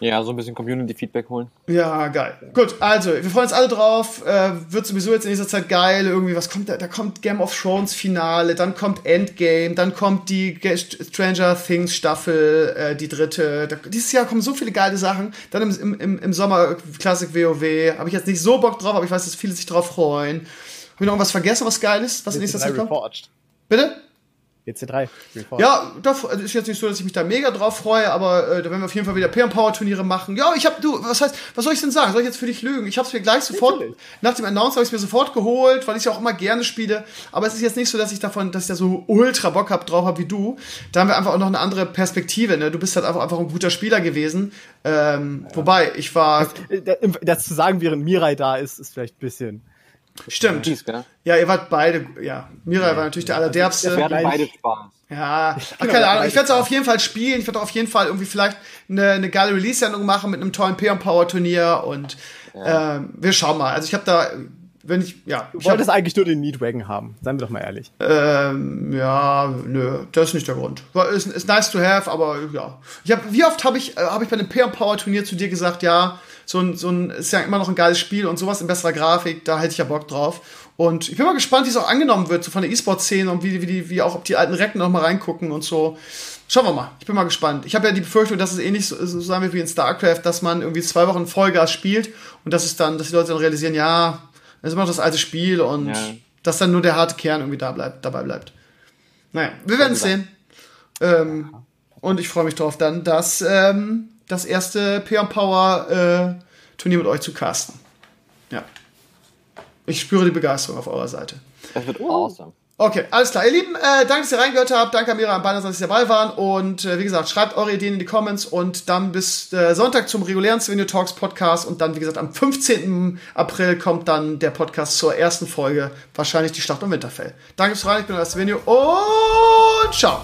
Ja, so ein bisschen Community-Feedback holen. Ja, geil. Gut, also, wir freuen uns alle drauf. Äh, wird sowieso jetzt in dieser Zeit geil. Irgendwie, was kommt da? Da kommt Game of Thrones Finale, dann kommt Endgame, dann kommt die Stranger Things Staffel, äh, die dritte. Da, dieses Jahr kommen so viele geile Sachen. Dann im, im, im Sommer Classic WoW. Habe ich jetzt nicht so Bock drauf, aber ich weiß, dass viele sich drauf freuen. Habe ich noch irgendwas vergessen, was geil ist, was in nächster Zeit kommt? Bitte? EC3. Ja, das also ist jetzt nicht so, dass ich mich da mega drauf freue, aber äh, da werden wir auf jeden Fall wieder PM Power Turniere machen. Ja, ich habe du, was heißt, was soll ich denn sagen? Soll ich jetzt für dich lügen? Ich habe es mir gleich sofort Natürlich. nach dem Announce habe ich mir sofort geholt, weil ich ja auch immer gerne spiele, aber es ist jetzt nicht so, dass ich davon, dass ich da so ultra Bock hab drauf habe wie du. Da haben wir einfach auch noch eine andere Perspektive, ne? Du bist halt einfach einfach ein guter Spieler gewesen. Ähm, ja. wobei ich war das, das zu sagen, während Mirai da ist, ist vielleicht ein bisschen Stimmt. Ja, ihr wart beide, ja. Mirai ja. war natürlich der allerderbste. Wir hatten beide Spaß. Ja, Ach, keine Ahnung. Ich werde es auf jeden Fall spielen. Ich werde auf jeden Fall irgendwie vielleicht eine, eine geile Release-Sendung machen mit einem tollen Peon Power Turnier und ja. ähm, wir schauen mal. Also ich habe da, wenn ich, ja. Du ich wolltest hab, eigentlich nur den Meatwagon haben. Seien wir doch mal ehrlich. Ähm, ja, nö, das ist nicht der Grund. Ist, ist nice to have, aber ja. Ich hab, wie oft habe ich, äh, hab ich bei dem Peon Power Turnier zu dir gesagt, ja, so ein, so ein, ist ja immer noch ein geiles Spiel und sowas in besserer Grafik, da hätte ich ja Bock drauf. Und ich bin mal gespannt, wie es auch angenommen wird, so von der E-Sport-Szene und wie, wie, die, wie auch, ob die alten Recken noch mal reingucken und so. Schauen wir mal. Ich bin mal gespannt. Ich habe ja die Befürchtung, dass es ähnlich so, so sein wird wie in StarCraft, dass man irgendwie zwei Wochen Vollgas spielt und dass es dann, dass die Leute dann realisieren, ja, das ist immer noch das alte Spiel und ja. dass dann nur der harte Kern irgendwie da bleibt, dabei bleibt. Naja, wir werden es sehen. Ähm, und ich freue mich drauf dann, dass ähm, das erste Peon Power äh, Turnier mit euch zu casten. Ja. Ich spüre die Begeisterung auf eurer Seite. Das wird awesome. Okay, alles klar. Ihr Lieben, äh, danke, dass ihr reingehört habt. Danke an Mira und Beiner, dass ihr dabei waren. Und äh, wie gesagt, schreibt eure Ideen in die Comments und dann bis äh, Sonntag zum regulären Svenio Talks Podcast. Und dann, wie gesagt, am 15. April kommt dann der Podcast zur ersten Folge. Wahrscheinlich die Schlacht um Winterfell. Danke fürs Rein, ich bin euer Svenio und ciao.